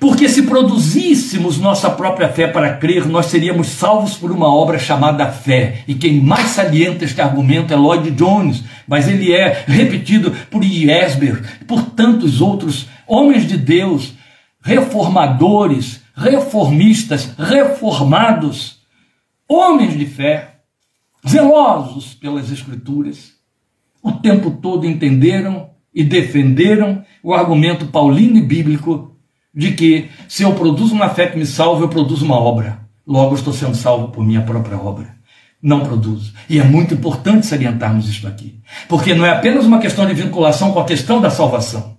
Porque se produzíssemos nossa própria fé para crer, nós seríamos salvos por uma obra chamada fé. E quem mais salienta este argumento é Lloyd Jones, mas ele é repetido por Iesber, por tantos outros homens de Deus, reformadores, reformistas, reformados, homens de fé zelosos pelas Escrituras, o tempo todo entenderam e defenderam o argumento paulino e bíblico de que se eu produzo uma fé que me salva, eu produzo uma obra. Logo estou sendo salvo por minha própria obra. Não produzo. E é muito importante salientarmos isso aqui. Porque não é apenas uma questão de vinculação com a questão da salvação.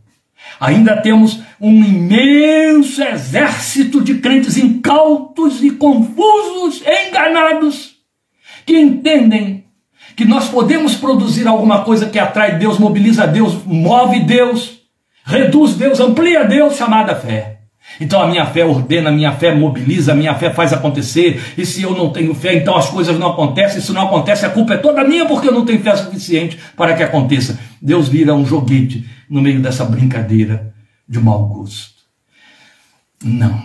Ainda temos um imenso exército de crentes incautos e confusos, enganados, que entendem que nós podemos produzir alguma coisa que atrai Deus, mobiliza Deus, move Deus, reduz Deus, amplia Deus, chamada fé. Então a minha fé ordena, a minha fé mobiliza, a minha fé faz acontecer. E se eu não tenho fé, então as coisas não acontecem. Se não acontece, a culpa é toda minha porque eu não tenho fé suficiente para que aconteça. Deus vira um joguete no meio dessa brincadeira de mau gosto. Não.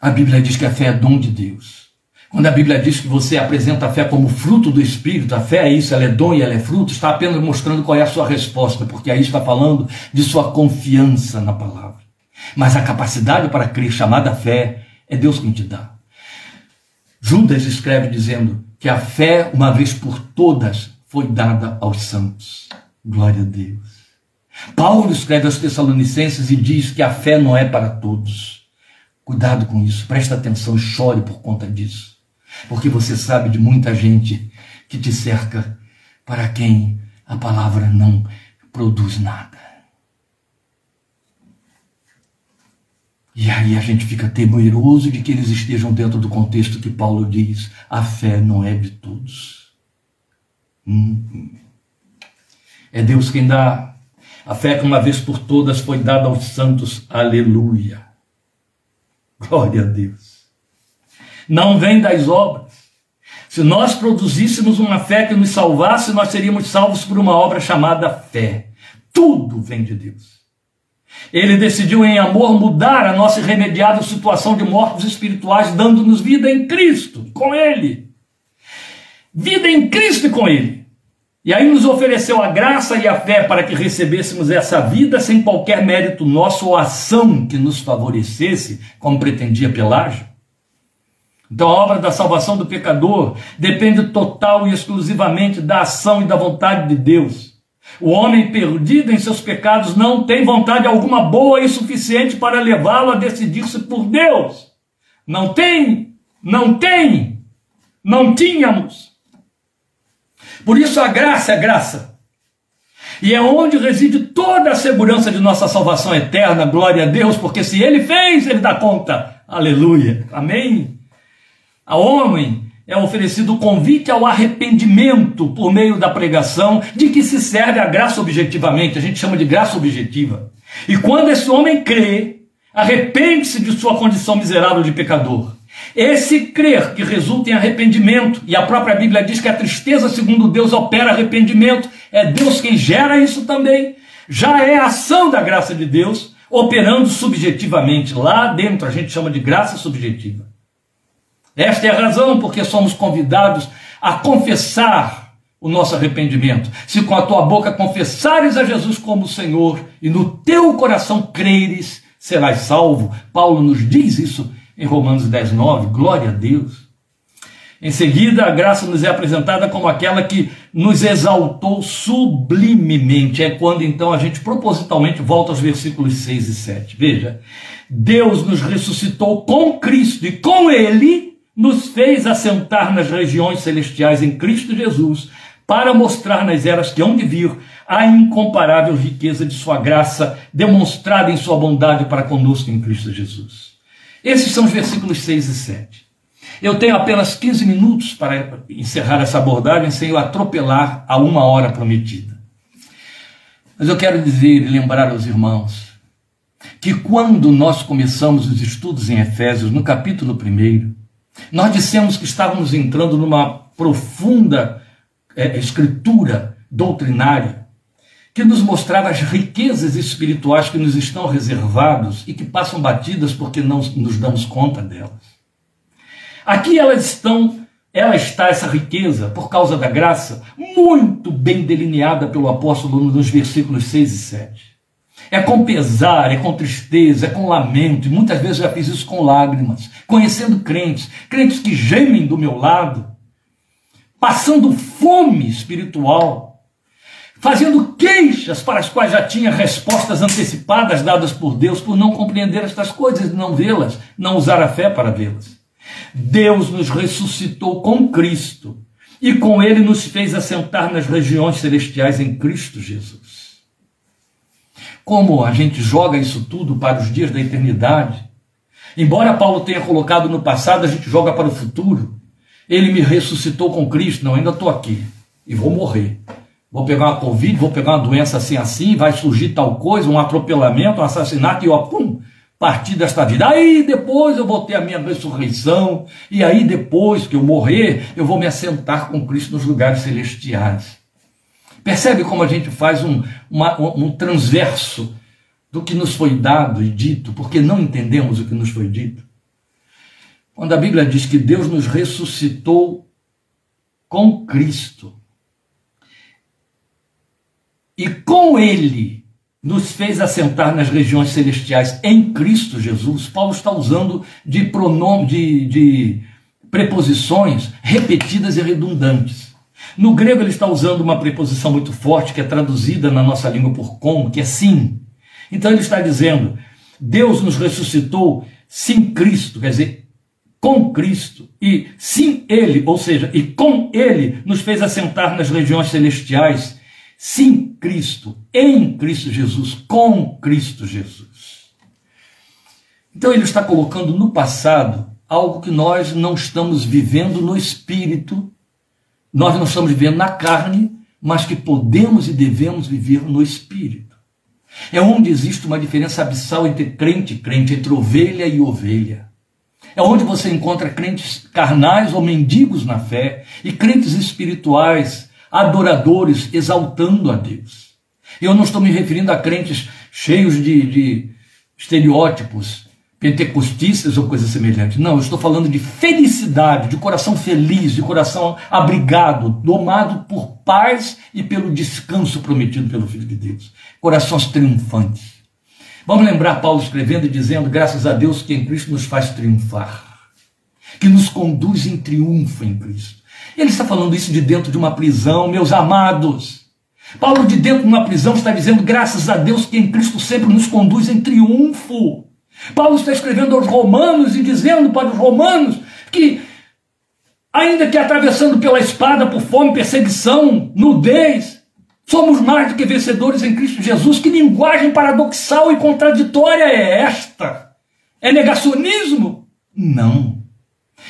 A Bíblia diz que a fé é dom de Deus. Quando a Bíblia diz que você apresenta a fé como fruto do Espírito, a fé é isso, ela é dom e ela é fruto, está apenas mostrando qual é a sua resposta, porque aí está falando de sua confiança na palavra. Mas a capacidade para crer, chamada fé, é Deus quem te dá. Judas escreve dizendo que a fé, uma vez por todas, foi dada aos santos. Glória a Deus. Paulo escreve aos Tessalonicenses e diz que a fé não é para todos. Cuidado com isso, presta atenção e chore por conta disso. Porque você sabe de muita gente que te cerca para quem a palavra não produz nada. E aí a gente fica temeroso de que eles estejam dentro do contexto que Paulo diz: a fé não é de todos. Hum. É Deus quem dá. A fé que uma vez por todas foi dada aos santos. Aleluia. Glória a Deus não vem das obras. Se nós produzíssemos uma fé que nos salvasse, nós seríamos salvos por uma obra chamada fé. Tudo vem de Deus. Ele decidiu em amor mudar a nossa irremediável situação de mortos espirituais, dando-nos vida em Cristo, com Ele. Vida em Cristo e com Ele. E aí nos ofereceu a graça e a fé para que recebêssemos essa vida sem qualquer mérito nosso ou ação que nos favorecesse, como pretendia Pelágio. Então a obra da salvação do pecador depende total e exclusivamente da ação e da vontade de Deus. O homem perdido em seus pecados não tem vontade alguma boa e suficiente para levá-lo a decidir-se por Deus. Não tem, não tem, não tínhamos. Por isso a graça é graça. E é onde reside toda a segurança de nossa salvação eterna, glória a Deus, porque se Ele fez, Ele dá conta. Aleluia. Amém. A homem é oferecido o convite ao arrependimento por meio da pregação, de que se serve a graça objetivamente, a gente chama de graça objetiva. E quando esse homem crê, arrepende-se de sua condição miserável de pecador. Esse crer que resulta em arrependimento, e a própria Bíblia diz que a tristeza, segundo Deus, opera arrependimento, é Deus quem gera isso também, já é a ação da graça de Deus operando subjetivamente. Lá dentro a gente chama de graça subjetiva. Esta é a razão porque somos convidados a confessar o nosso arrependimento. Se com a tua boca confessares a Jesus como Senhor e no teu coração creres, serás salvo. Paulo nos diz isso em Romanos 10, 9. Glória a Deus. Em seguida, a graça nos é apresentada como aquela que nos exaltou sublimemente. É quando então a gente propositalmente volta aos versículos 6 e 7. Veja, Deus nos ressuscitou com Cristo e com Ele nos fez assentar nas regiões celestiais em Cristo Jesus, para mostrar nas eras que hão de vir a incomparável riqueza de sua graça, demonstrada em sua bondade para conosco em Cristo Jesus. Esses são os versículos 6 e 7. Eu tenho apenas 15 minutos para encerrar essa abordagem sem eu atropelar a uma hora prometida. Mas eu quero dizer e lembrar aos irmãos que quando nós começamos os estudos em Efésios, no capítulo 1, nós dissemos que estávamos entrando numa profunda é, escritura doutrinária que nos mostrava as riquezas espirituais que nos estão reservados e que passam batidas porque não nos damos conta delas. Aqui elas estão, ela está essa riqueza por causa da graça muito bem delineada pelo apóstolo nos versículos 6 e 7. É com pesar, é com tristeza, é com lamento, e muitas vezes já fiz isso com lágrimas, conhecendo crentes, crentes que gemem do meu lado, passando fome espiritual, fazendo queixas para as quais já tinha respostas antecipadas dadas por Deus por não compreender estas coisas, não vê-las, não usar a fé para vê-las. Deus nos ressuscitou com Cristo e com ele nos fez assentar nas regiões celestiais em Cristo Jesus. Como a gente joga isso tudo para os dias da eternidade, embora Paulo tenha colocado no passado, a gente joga para o futuro. Ele me ressuscitou com Cristo, não, ainda estou aqui e vou morrer vou pegar uma Covid, vou pegar uma doença assim assim, vai surgir tal coisa, um atropelamento, um assassinato, e ó, pum, partir desta vida. Aí depois eu vou ter a minha ressurreição, e aí depois que eu morrer, eu vou me assentar com Cristo nos lugares celestiais. Percebe como a gente faz um, uma, um transverso do que nos foi dado e dito, porque não entendemos o que nos foi dito? Quando a Bíblia diz que Deus nos ressuscitou com Cristo, e com ele nos fez assentar nas regiões celestiais em Cristo Jesus. Paulo está usando de pronome, de, de preposições repetidas e redundantes. No grego ele está usando uma preposição muito forte que é traduzida na nossa língua por com, que é sim. Então ele está dizendo: Deus nos ressuscitou sim Cristo, quer dizer, com Cristo, e sim Ele, ou seja, e com Ele nos fez assentar nas regiões celestiais Sim, Cristo, em Cristo Jesus, com Cristo Jesus. Então ele está colocando no passado algo que nós não estamos vivendo no espírito, nós não estamos vivendo na carne, mas que podemos e devemos viver no espírito. É onde existe uma diferença abissal entre crente e crente, entre ovelha e ovelha. É onde você encontra crentes carnais ou mendigos na fé e crentes espirituais adoradores exaltando a Deus. Eu não estou me referindo a crentes cheios de, de estereótipos pentecostistas ou coisa semelhante. Não, eu estou falando de felicidade, de coração feliz, de coração abrigado, domado por paz e pelo descanso prometido pelo Filho de Deus. Corações triunfantes. Vamos lembrar Paulo escrevendo e dizendo: graças a Deus que em Cristo nos faz triunfar, que nos conduz em triunfo em Cristo. Ele está falando isso de dentro de uma prisão, meus amados. Paulo, de dentro de uma prisão, está dizendo: graças a Deus que em Cristo sempre nos conduz em triunfo. Paulo está escrevendo aos romanos e dizendo para os romanos que, ainda que atravessando pela espada, por fome, perseguição, nudez, somos mais do que vencedores em Cristo Jesus. Que linguagem paradoxal e contraditória é esta? É negacionismo? Não.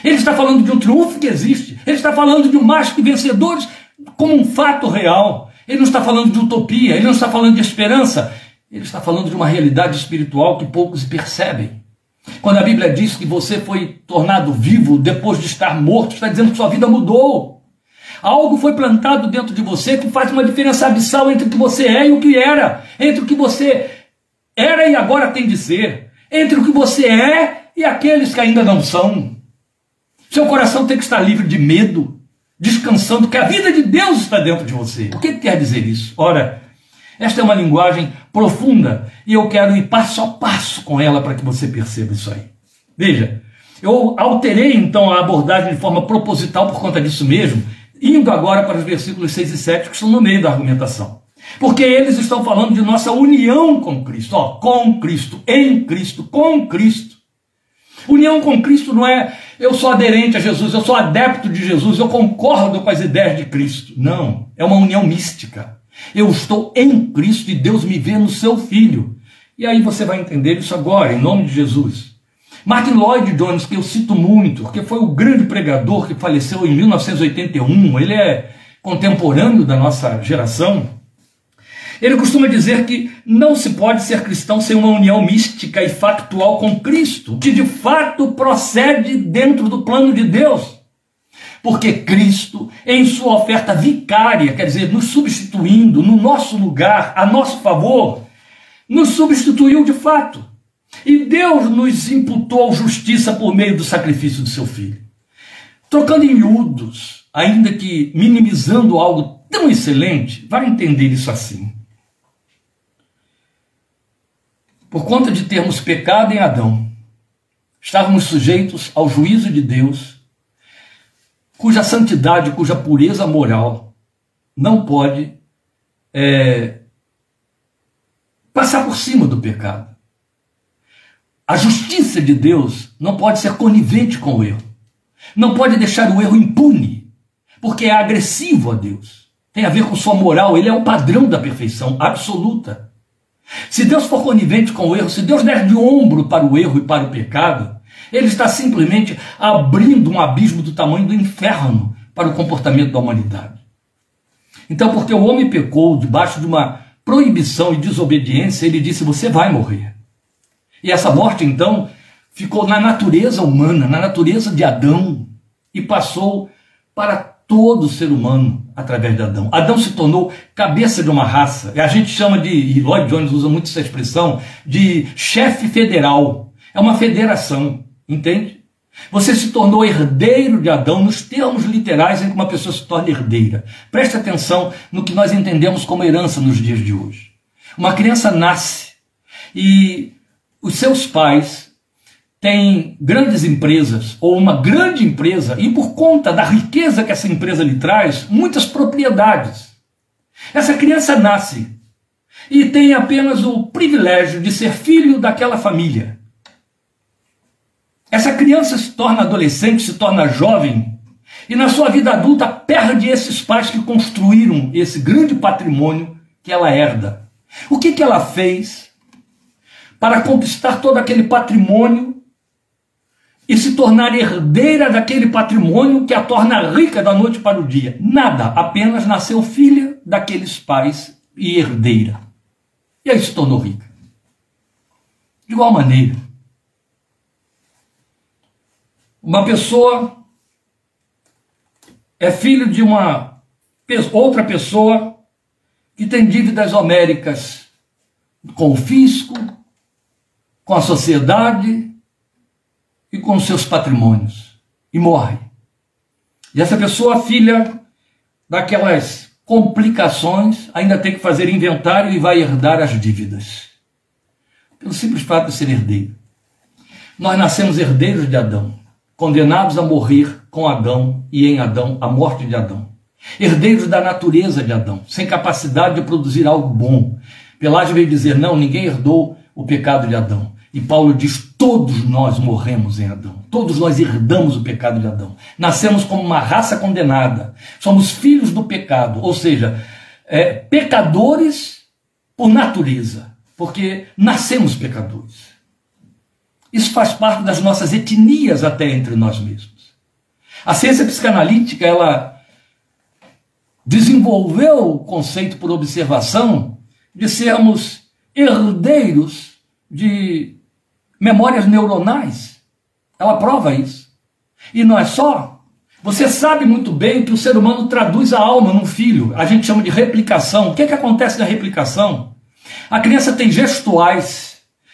Ele está falando de um triunfo que existe. Ele está falando de um mais que vencedores como um fato real. Ele não está falando de utopia, ele não está falando de esperança. Ele está falando de uma realidade espiritual que poucos percebem. Quando a Bíblia diz que você foi tornado vivo depois de estar morto, está dizendo que sua vida mudou. Algo foi plantado dentro de você que faz uma diferença abissal entre o que você é e o que era, entre o que você era e agora tem de ser, entre o que você é e aqueles que ainda não são. Seu coração tem que estar livre de medo, descansando que a vida de Deus está dentro de você. O que quer dizer isso? Ora, esta é uma linguagem profunda e eu quero ir passo a passo com ela para que você perceba isso aí. Veja, eu alterei então a abordagem de forma proposital por conta disso mesmo, indo agora para os versículos 6 e 7 que estão no meio da argumentação. Porque eles estão falando de nossa união com Cristo, ó, com Cristo, em Cristo, com Cristo. União com Cristo não é eu sou aderente a Jesus, eu sou adepto de Jesus, eu concordo com as ideias de Cristo. Não, é uma união mística. Eu estou em Cristo e Deus me vê no seu Filho. E aí você vai entender isso agora, em nome de Jesus. Martin Lloyd Jones, que eu cito muito, porque foi o grande pregador que faleceu em 1981, ele é contemporâneo da nossa geração. Ele costuma dizer que não se pode ser cristão sem uma união mística e factual com Cristo, que de fato procede dentro do plano de Deus. Porque Cristo, em sua oferta vicária, quer dizer, nos substituindo no nosso lugar, a nosso favor, nos substituiu de fato. E Deus nos imputou justiça por meio do sacrifício do seu filho. Trocando em miúdos, ainda que minimizando algo tão excelente, vai entender isso assim. Por conta de termos pecado em Adão, estávamos sujeitos ao juízo de Deus, cuja santidade, cuja pureza moral não pode é, passar por cima do pecado. A justiça de Deus não pode ser conivente com o erro. Não pode deixar o erro impune, porque é agressivo a Deus. Tem a ver com sua moral, ele é o padrão da perfeição absoluta. Se Deus for conivente com o erro, se Deus der de ombro para o erro e para o pecado, ele está simplesmente abrindo um abismo do tamanho do inferno para o comportamento da humanidade. Então, porque o homem pecou debaixo de uma proibição e desobediência, ele disse: Você vai morrer. E essa morte, então, ficou na natureza humana, na natureza de Adão, e passou para todo ser humano através de Adão. Adão se tornou cabeça de uma raça. A gente chama de, e Lloyd Jones usa muito essa expressão, de chefe federal. É uma federação, entende? Você se tornou herdeiro de Adão nos termos literais em que uma pessoa se torna herdeira. Preste atenção no que nós entendemos como herança nos dias de hoje. Uma criança nasce e os seus pais tem grandes empresas ou uma grande empresa e por conta da riqueza que essa empresa lhe traz, muitas propriedades. Essa criança nasce e tem apenas o privilégio de ser filho daquela família. Essa criança se torna adolescente, se torna jovem e na sua vida adulta perde esses pais que construíram esse grande patrimônio que ela herda. O que, que ela fez para conquistar todo aquele patrimônio e se tornar herdeira daquele patrimônio que a torna rica da noite para o dia. Nada, apenas nasceu filha daqueles pais e herdeira. E aí se tornou rica. De igual maneira, uma pessoa é filho de uma outra pessoa que tem dívidas homéricas com o fisco, com a sociedade, e com seus patrimônios e morre. E essa pessoa, filha daquelas complicações, ainda tem que fazer inventário e vai herdar as dívidas. Pelo simples fato de ser herdeiro. Nós nascemos herdeiros de Adão, condenados a morrer com Adão e em Adão a morte de Adão. Herdeiros da natureza de Adão, sem capacidade de produzir algo bom. Pelágio veio dizer: não, ninguém herdou o pecado de Adão. E Paulo diz: todos nós morremos em Adão, todos nós herdamos o pecado de Adão. Nascemos como uma raça condenada, somos filhos do pecado, ou seja, é, pecadores por natureza, porque nascemos pecadores. Isso faz parte das nossas etnias até entre nós mesmos. A ciência psicanalítica, ela desenvolveu o conceito por observação de sermos herdeiros de memórias neuronais. Ela prova isso. E não é só. Você sabe muito bem que o ser humano traduz a alma num filho. A gente chama de replicação. O que, é que acontece na replicação? A criança tem gestuais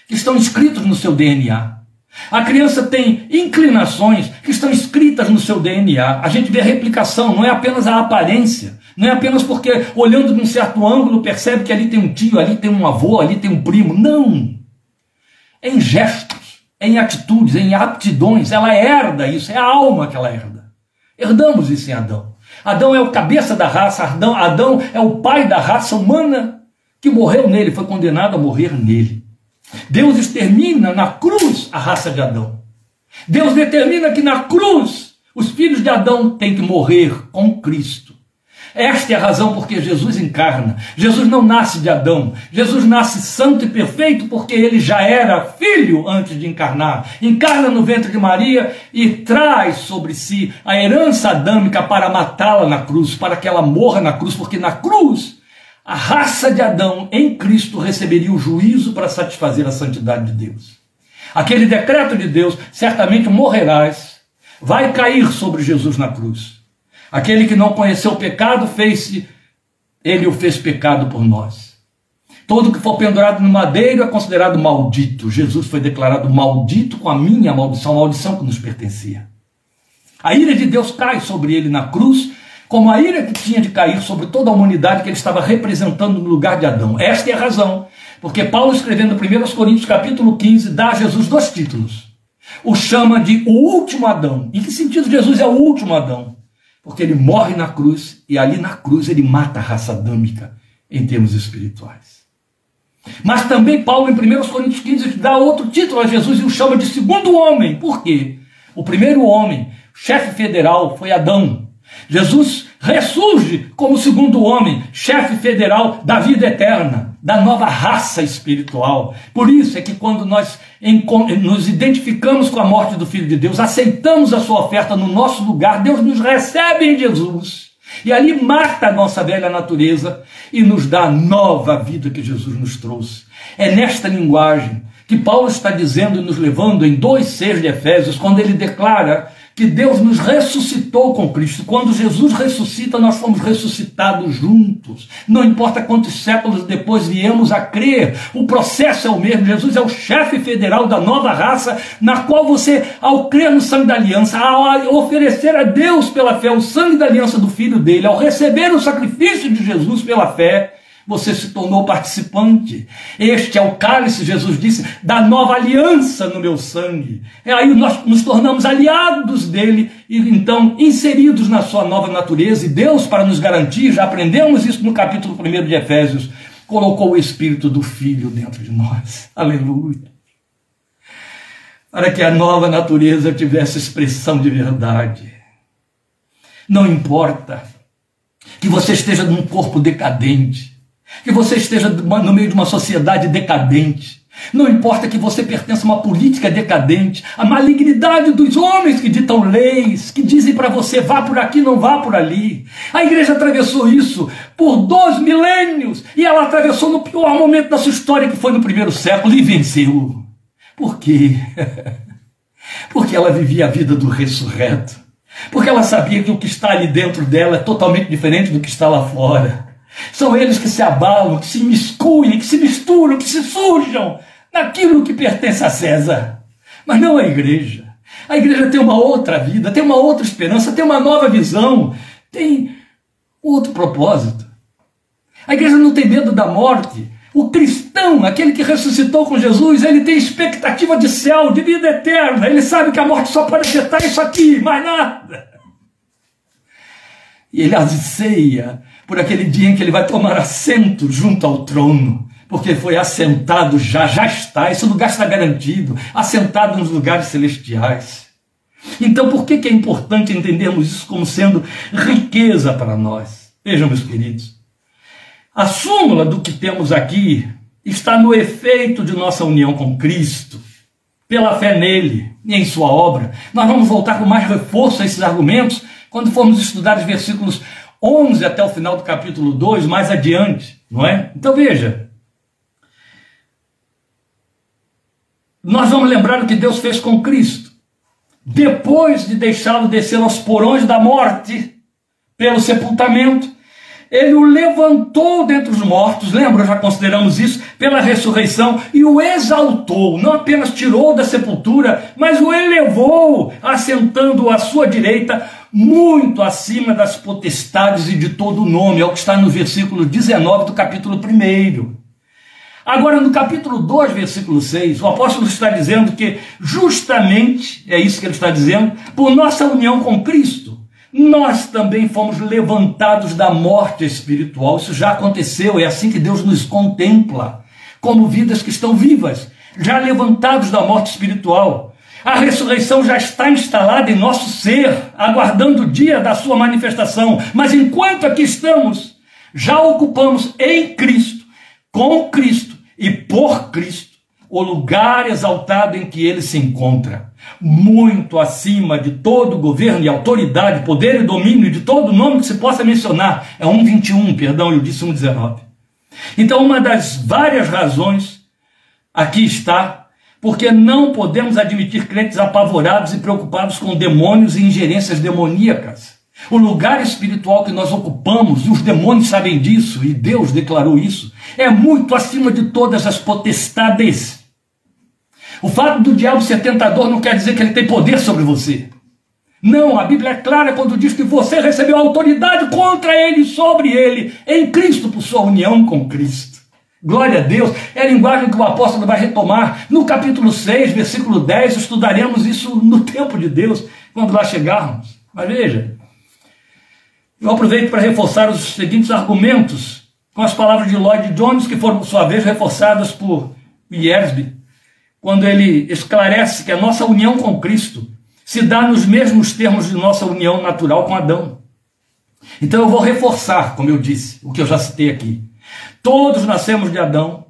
que estão escritos no seu DNA. A criança tem inclinações que estão escritas no seu DNA. A gente vê a replicação, não é apenas a aparência. Não é apenas porque, olhando num certo ângulo, percebe que ali tem um tio, ali tem um avô, ali tem um primo. Não! em gestos, em atitudes, em aptidões. Ela herda isso, é a alma que ela herda. Herdamos isso em Adão. Adão é o cabeça da raça, Adão, Adão é o pai da raça humana que morreu nele, foi condenado a morrer nele. Deus extermina na cruz a raça de Adão. Deus determina que na cruz os filhos de Adão têm que morrer com Cristo. Esta é a razão porque Jesus encarna. Jesus não nasce de Adão. Jesus nasce santo e perfeito porque ele já era filho antes de encarnar. Encarna no ventre de Maria e traz sobre si a herança adâmica para matá-la na cruz, para que ela morra na cruz, porque na cruz a raça de Adão em Cristo receberia o juízo para satisfazer a santidade de Deus. Aquele decreto de Deus, certamente morrerás, vai cair sobre Jesus na cruz. Aquele que não conheceu o pecado, fez-se, ele o fez pecado por nós. Todo que for pendurado no madeiro é considerado maldito. Jesus foi declarado maldito com a minha maldição, a maldição que nos pertencia. A ira de Deus cai sobre ele na cruz, como a ira que tinha de cair sobre toda a humanidade que ele estava representando no lugar de Adão. Esta é a razão, porque Paulo, escrevendo 1 Coríntios capítulo 15, dá a Jesus dois títulos. O chama de o último Adão. Em que sentido Jesus é o último Adão? Porque ele morre na cruz e ali na cruz ele mata a raça adâmica em termos espirituais. Mas também Paulo, em 1 Coríntios 15, dá outro título a Jesus e o chama de segundo homem. Por quê? O primeiro homem, chefe federal, foi Adão. Jesus ressurge como segundo homem, chefe federal da vida eterna, da nova raça espiritual. Por isso é que quando nós nos identificamos com a morte do Filho de Deus, aceitamos a sua oferta no nosso lugar, Deus nos recebe em Jesus. E ali mata a nossa velha natureza e nos dá a nova vida que Jesus nos trouxe. É nesta linguagem que Paulo está dizendo e nos levando em 2,6 de Efésios, quando ele declara que Deus nos ressuscitou com Cristo. Quando Jesus ressuscita, nós fomos ressuscitados juntos. Não importa quantos séculos depois viemos a crer, o processo é o mesmo. Jesus é o chefe federal da nova raça, na qual você, ao crer no sangue da aliança, ao oferecer a Deus pela fé o sangue da aliança do Filho dele, ao receber o sacrifício de Jesus pela fé, você se tornou participante. Este é o cálice, Jesus disse, da nova aliança no meu sangue. E aí nós nos tornamos aliados dele e então inseridos na sua nova natureza. E Deus, para nos garantir, já aprendemos isso no capítulo 1 de Efésios, colocou o Espírito do Filho dentro de nós. Aleluia. Para que a nova natureza tivesse expressão de verdade. Não importa que você esteja num corpo decadente que você esteja no meio de uma sociedade decadente. Não importa que você pertença a uma política decadente, a malignidade dos homens que ditam leis, que dizem para você vá por aqui, não vá por ali. A igreja atravessou isso por dois milênios e ela atravessou no pior momento da sua história, que foi no primeiro século, e venceu. Por quê? Porque ela vivia a vida do ressurreto. Porque ela sabia que o que está ali dentro dela é totalmente diferente do que está lá fora. São eles que se abalam, que se miscuem, que se misturam, que se sujam naquilo que pertence a César. Mas não a igreja. A igreja tem uma outra vida, tem uma outra esperança, tem uma nova visão, tem outro propósito. A igreja não tem medo da morte. O cristão, aquele que ressuscitou com Jesus, ele tem expectativa de céu, de vida eterna. Ele sabe que a morte só pode afetar isso aqui, mais nada. E ele anseia por aquele dia em que ele vai tomar assento junto ao trono, porque foi assentado já, já está, esse lugar está garantido, assentado nos lugares celestiais. Então, por que, que é importante entendermos isso como sendo riqueza para nós? Vejam, meus queridos, a súmula do que temos aqui está no efeito de nossa união com Cristo, pela fé nele e em sua obra. Nós vamos voltar com mais reforço a esses argumentos quando formos estudar os versículos 11 até o final do capítulo 2, mais adiante, não é? Então veja. Nós vamos lembrar o que Deus fez com Cristo. Depois de deixá-lo descer aos porões da morte, pelo sepultamento, ele o levantou dentre os mortos, lembra, já consideramos isso, pela ressurreição, e o exaltou, não apenas tirou da sepultura, mas o elevou, assentando à sua direita, muito acima das potestades e de todo o nome, é o que está no versículo 19 do capítulo 1. Agora, no capítulo 2, versículo 6, o apóstolo está dizendo que, justamente, é isso que ele está dizendo, por nossa união com Cristo, nós também fomos levantados da morte espiritual. Isso já aconteceu, é assim que Deus nos contempla, como vidas que estão vivas, já levantados da morte espiritual A ressurreição já está instalada em nosso ser, aguardando o dia da sua manifestação. Mas enquanto aqui estamos, já ocupamos em Cristo, com Cristo e por Cristo o lugar exaltado em que ele se encontra, muito acima de todo governo e autoridade, poder e domínio, de todo nome que se possa mencionar. É 1,21, perdão, eu disse 1,19. Então, uma das várias razões aqui está, porque não podemos admitir crentes apavorados e preocupados com demônios e ingerências demoníacas. O lugar espiritual que nós ocupamos, e os demônios sabem disso, e Deus declarou isso, é muito acima de todas as potestades o fato do diabo ser tentador não quer dizer que ele tem poder sobre você. Não, a Bíblia é clara quando diz que você recebeu autoridade contra ele sobre ele, em Cristo, por sua união com Cristo. Glória a Deus. É a linguagem que o apóstolo vai retomar. No capítulo 6, versículo 10, estudaremos isso no tempo de Deus, quando lá chegarmos. Mas veja, eu aproveito para reforçar os seguintes argumentos com as palavras de Lloyd Jones, que foram, por sua vez, reforçadas por Yersby quando ele esclarece que a nossa união com Cristo se dá nos mesmos termos de nossa união natural com Adão. Então eu vou reforçar, como eu disse, o que eu já citei aqui. Todos nascemos de Adão,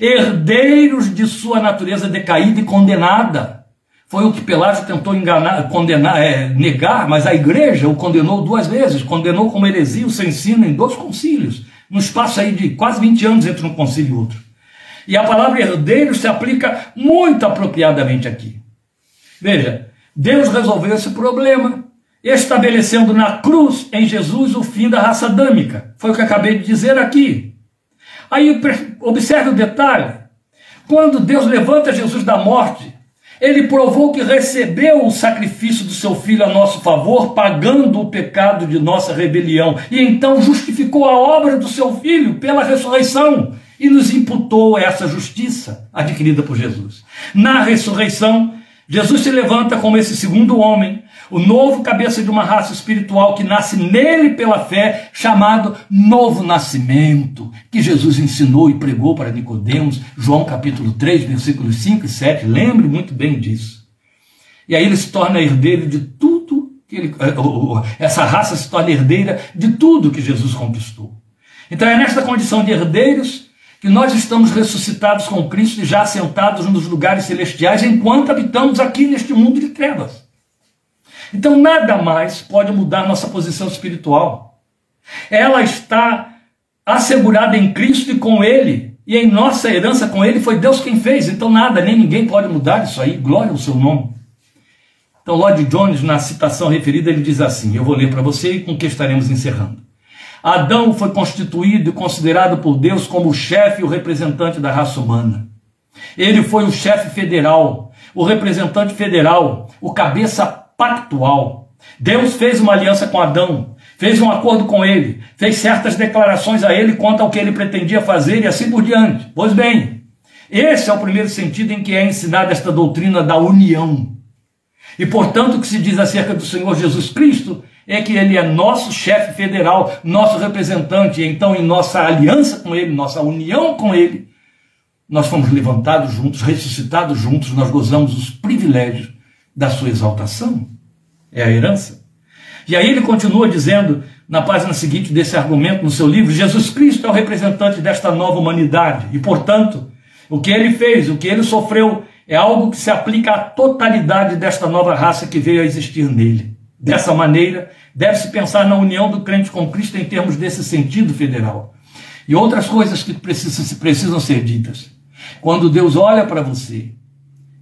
herdeiros de sua natureza decaída e condenada. Foi o que Pelágio tentou enganar, condenar, é, negar, mas a igreja o condenou duas vezes, condenou como heresia o seu ensino em dois concílios, num espaço aí de quase 20 anos entre um concílio e outro. E a palavra herdeiro se aplica muito apropriadamente aqui. Veja, Deus resolveu esse problema, estabelecendo na cruz, em Jesus, o fim da raça adâmica. Foi o que acabei de dizer aqui. Aí observe o detalhe. Quando Deus levanta Jesus da morte, ele provou que recebeu o sacrifício do seu filho a nosso favor, pagando o pecado de nossa rebelião, e então justificou a obra do seu filho pela ressurreição e nos imputou essa justiça adquirida por Jesus. Na ressurreição, Jesus se levanta como esse segundo homem, o novo cabeça de uma raça espiritual que nasce nele pela fé, chamado novo nascimento, que Jesus ensinou e pregou para Nicodemos, João capítulo 3, versículos 5 e 7. Lembre muito bem disso. E aí ele se torna herdeiro de tudo que ele, essa raça se torna herdeira de tudo que Jesus conquistou. Então é nesta condição de herdeiros que nós estamos ressuscitados com Cristo e já assentados nos lugares celestiais enquanto habitamos aqui neste mundo de trevas. Então nada mais pode mudar nossa posição espiritual. Ela está assegurada em Cristo e com Ele, e em nossa herança com Ele foi Deus quem fez, então nada, nem ninguém pode mudar isso aí, glória ao seu nome. Então Lloyd Jones, na citação referida, ele diz assim: eu vou ler para você e com que estaremos encerrando. Adão foi constituído e considerado por Deus como o chefe e o representante da raça humana. Ele foi o chefe federal, o representante federal, o cabeça pactual. Deus fez uma aliança com Adão, fez um acordo com ele, fez certas declarações a ele quanto ao que ele pretendia fazer e assim por diante. Pois bem, esse é o primeiro sentido em que é ensinada esta doutrina da união. E portanto, o que se diz acerca do Senhor Jesus Cristo é que ele é nosso chefe federal, nosso representante, então em nossa aliança com ele, nossa união com ele, nós fomos levantados juntos, ressuscitados juntos, nós gozamos os privilégios da sua exaltação. É a herança. E aí ele continua dizendo, na página seguinte desse argumento no seu livro, Jesus Cristo é o representante desta nova humanidade, e portanto, o que ele fez, o que ele sofreu, é algo que se aplica à totalidade desta nova raça que veio a existir nele. Dessa maneira, deve-se pensar na união do crente com Cristo em termos desse sentido federal. E outras coisas que precisam, precisam ser ditas. Quando Deus olha para você,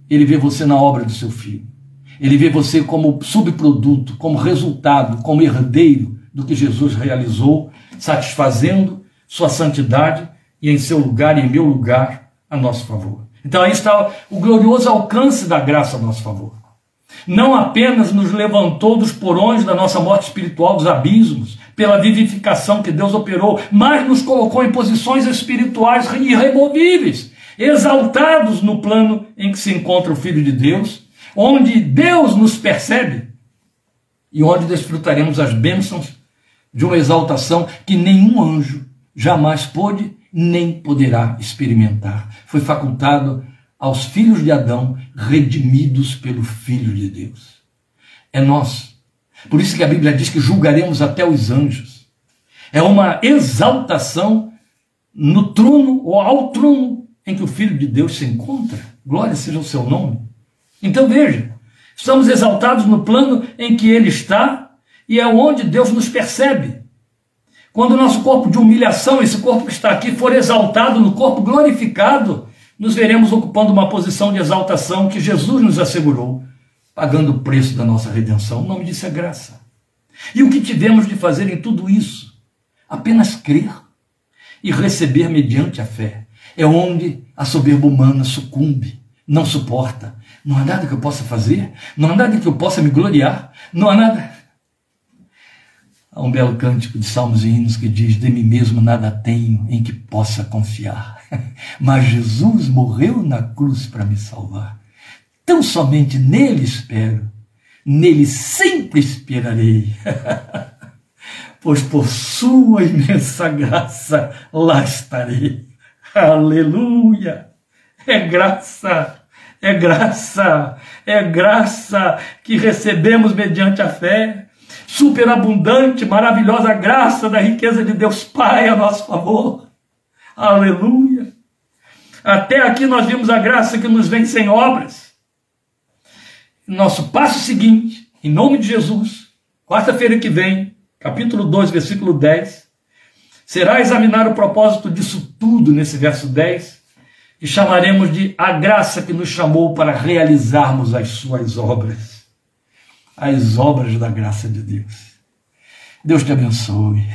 ele vê você na obra do seu filho. Ele vê você como subproduto, como resultado, como herdeiro do que Jesus realizou, satisfazendo sua santidade e em seu lugar e em meu lugar a nosso favor. Então aí está o glorioso alcance da graça a nosso favor não apenas nos levantou dos porões da nossa morte espiritual, dos abismos, pela vivificação que Deus operou, mas nos colocou em posições espirituais irremovíveis, exaltados no plano em que se encontra o Filho de Deus, onde Deus nos percebe e onde desfrutaremos as bênçãos de uma exaltação que nenhum anjo jamais pôde nem poderá experimentar. Foi facultado aos filhos de Adão, redimidos pelo Filho de Deus. É nós. Por isso que a Bíblia diz que julgaremos até os anjos. É uma exaltação no trono ou ao trono em que o Filho de Deus se encontra. Glória seja o seu nome. Então veja, estamos exaltados no plano em que ele está e é onde Deus nos percebe. Quando o nosso corpo de humilhação, esse corpo que está aqui, for exaltado no corpo glorificado, nos veremos ocupando uma posição de exaltação que Jesus nos assegurou, pagando o preço da nossa redenção. O nome disso é graça. E o que tivemos de fazer em tudo isso? Apenas crer e receber mediante a fé. É onde a soberba humana sucumbe, não suporta. Não há nada que eu possa fazer, não há nada que eu possa me gloriar, não há nada. Há um belo cântico de salmos e hinos que diz: De mim mesmo nada tenho em que possa confiar, mas Jesus morreu na cruz para me salvar. Tão somente nele espero, nele sempre esperarei. pois por sua imensa graça lá estarei. Aleluia! É graça, é graça, é graça que recebemos mediante a fé superabundante, maravilhosa graça da riqueza de Deus Pai a nosso favor. Aleluia. Até aqui nós vimos a graça que nos vem sem obras. Nosso passo seguinte, em nome de Jesus, quarta-feira que vem, capítulo 2, versículo 10, será examinar o propósito disso tudo nesse verso 10, e chamaremos de a graça que nos chamou para realizarmos as suas obras. As obras da graça de Deus. Deus te abençoe,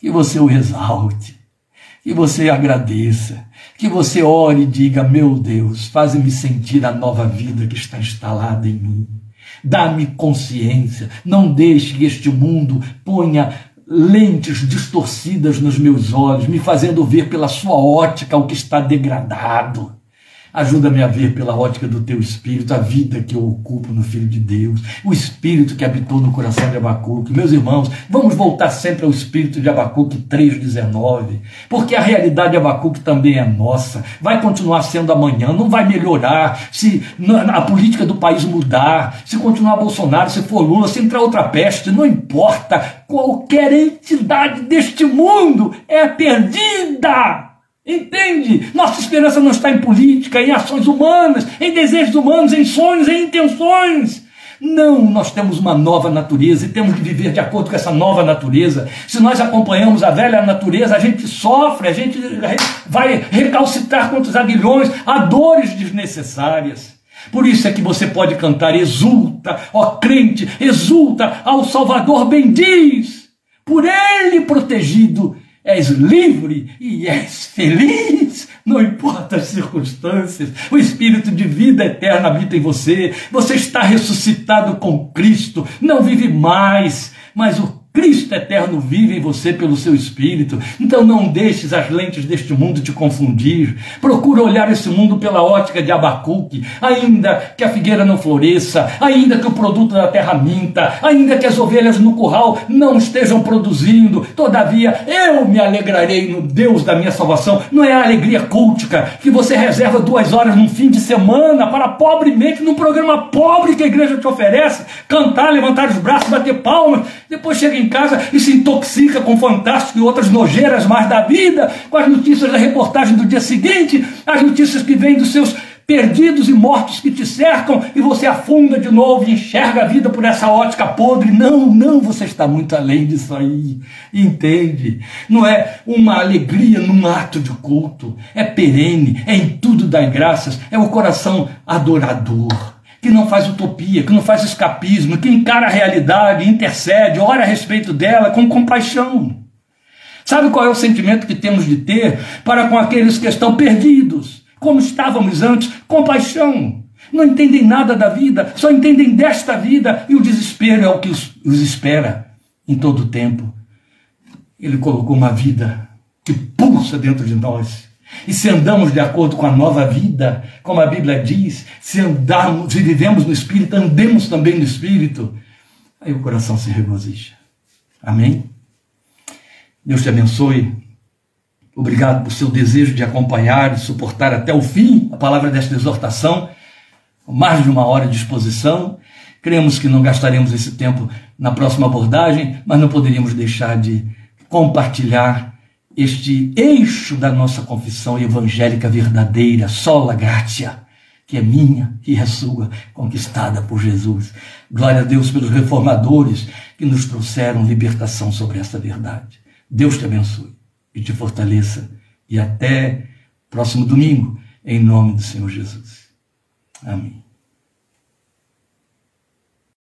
que você o exalte, que você agradeça, que você ore e diga: Meu Deus, faz-me sentir a nova vida que está instalada em mim. Dá-me consciência, não deixe que este mundo ponha lentes distorcidas nos meus olhos, me fazendo ver pela sua ótica o que está degradado. Ajuda-me a ver pela ótica do teu espírito a vida que eu ocupo no Filho de Deus, o espírito que habitou no coração de Abacuque. Meus irmãos, vamos voltar sempre ao espírito de Abacuque 3,19, porque a realidade de Abacuque também é nossa, vai continuar sendo amanhã, não vai melhorar se a política do país mudar, se continuar Bolsonaro, se for Lula, se entrar outra peste, não importa, qualquer entidade deste mundo é perdida. Entende? Nossa esperança não está em política, em ações humanas, em desejos humanos, em sonhos, em intenções. Não, nós temos uma nova natureza e temos que viver de acordo com essa nova natureza. Se nós acompanhamos a velha natureza, a gente sofre, a gente vai recalcitrar contra os aguilhões, há dores desnecessárias. Por isso é que você pode cantar: exulta, ó crente, exulta ao Salvador bendiz, por ele protegido és livre e és feliz, não importa as circunstâncias, o espírito de vida eterna habita em você, você está ressuscitado com Cristo, não vive mais, mas o Cristo eterno vive em você pelo seu espírito. Então não deixes as lentes deste mundo te confundir. Procura olhar esse mundo pela ótica de Abacuque. Ainda que a figueira não floresça, ainda que o produto da terra minta, ainda que as ovelhas no curral não estejam produzindo, todavia eu me alegrarei no Deus da minha salvação. Não é a alegria cultica que você reserva duas horas num fim de semana para pobremente, num programa pobre que a igreja te oferece, cantar, levantar os braços, bater palmas, depois chega em casa e se intoxica com fantástico e outras nojeiras mais da vida, com as notícias da reportagem do dia seguinte, as notícias que vêm dos seus perdidos e mortos que te cercam, e você afunda de novo e enxerga a vida por essa ótica podre. Não, não, você está muito além disso aí. Entende? Não é uma alegria num ato de culto, é perene, é em tudo dar graças, é o coração adorador que não faz utopia, que não faz escapismo, que encara a realidade, intercede, ora a respeito dela com compaixão. Sabe qual é o sentimento que temos de ter para com aqueles que estão perdidos, como estávamos antes? Compaixão. Não entendem nada da vida, só entendem desta vida e o desespero é o que os, espera em todo o tempo. Ele colocou uma vida que pulsa dentro de nós e se andamos de acordo com a nova vida, como a Bíblia diz, se andarmos, se vivemos no Espírito, andemos também no Espírito, aí o coração se regozija. Amém? Deus te abençoe. Obrigado por seu desejo de acompanhar e suportar até o fim a palavra desta exortação, mais de uma hora de exposição. Cremos que não gastaremos esse tempo na próxima abordagem, mas não poderíamos deixar de compartilhar este eixo da nossa confissão evangélica verdadeira, sola gratia, que é minha e é sua, conquistada por Jesus. Glória a Deus pelos reformadores que nos trouxeram libertação sobre esta verdade. Deus te abençoe e te fortaleça. E até próximo domingo, em nome do Senhor Jesus. Amém.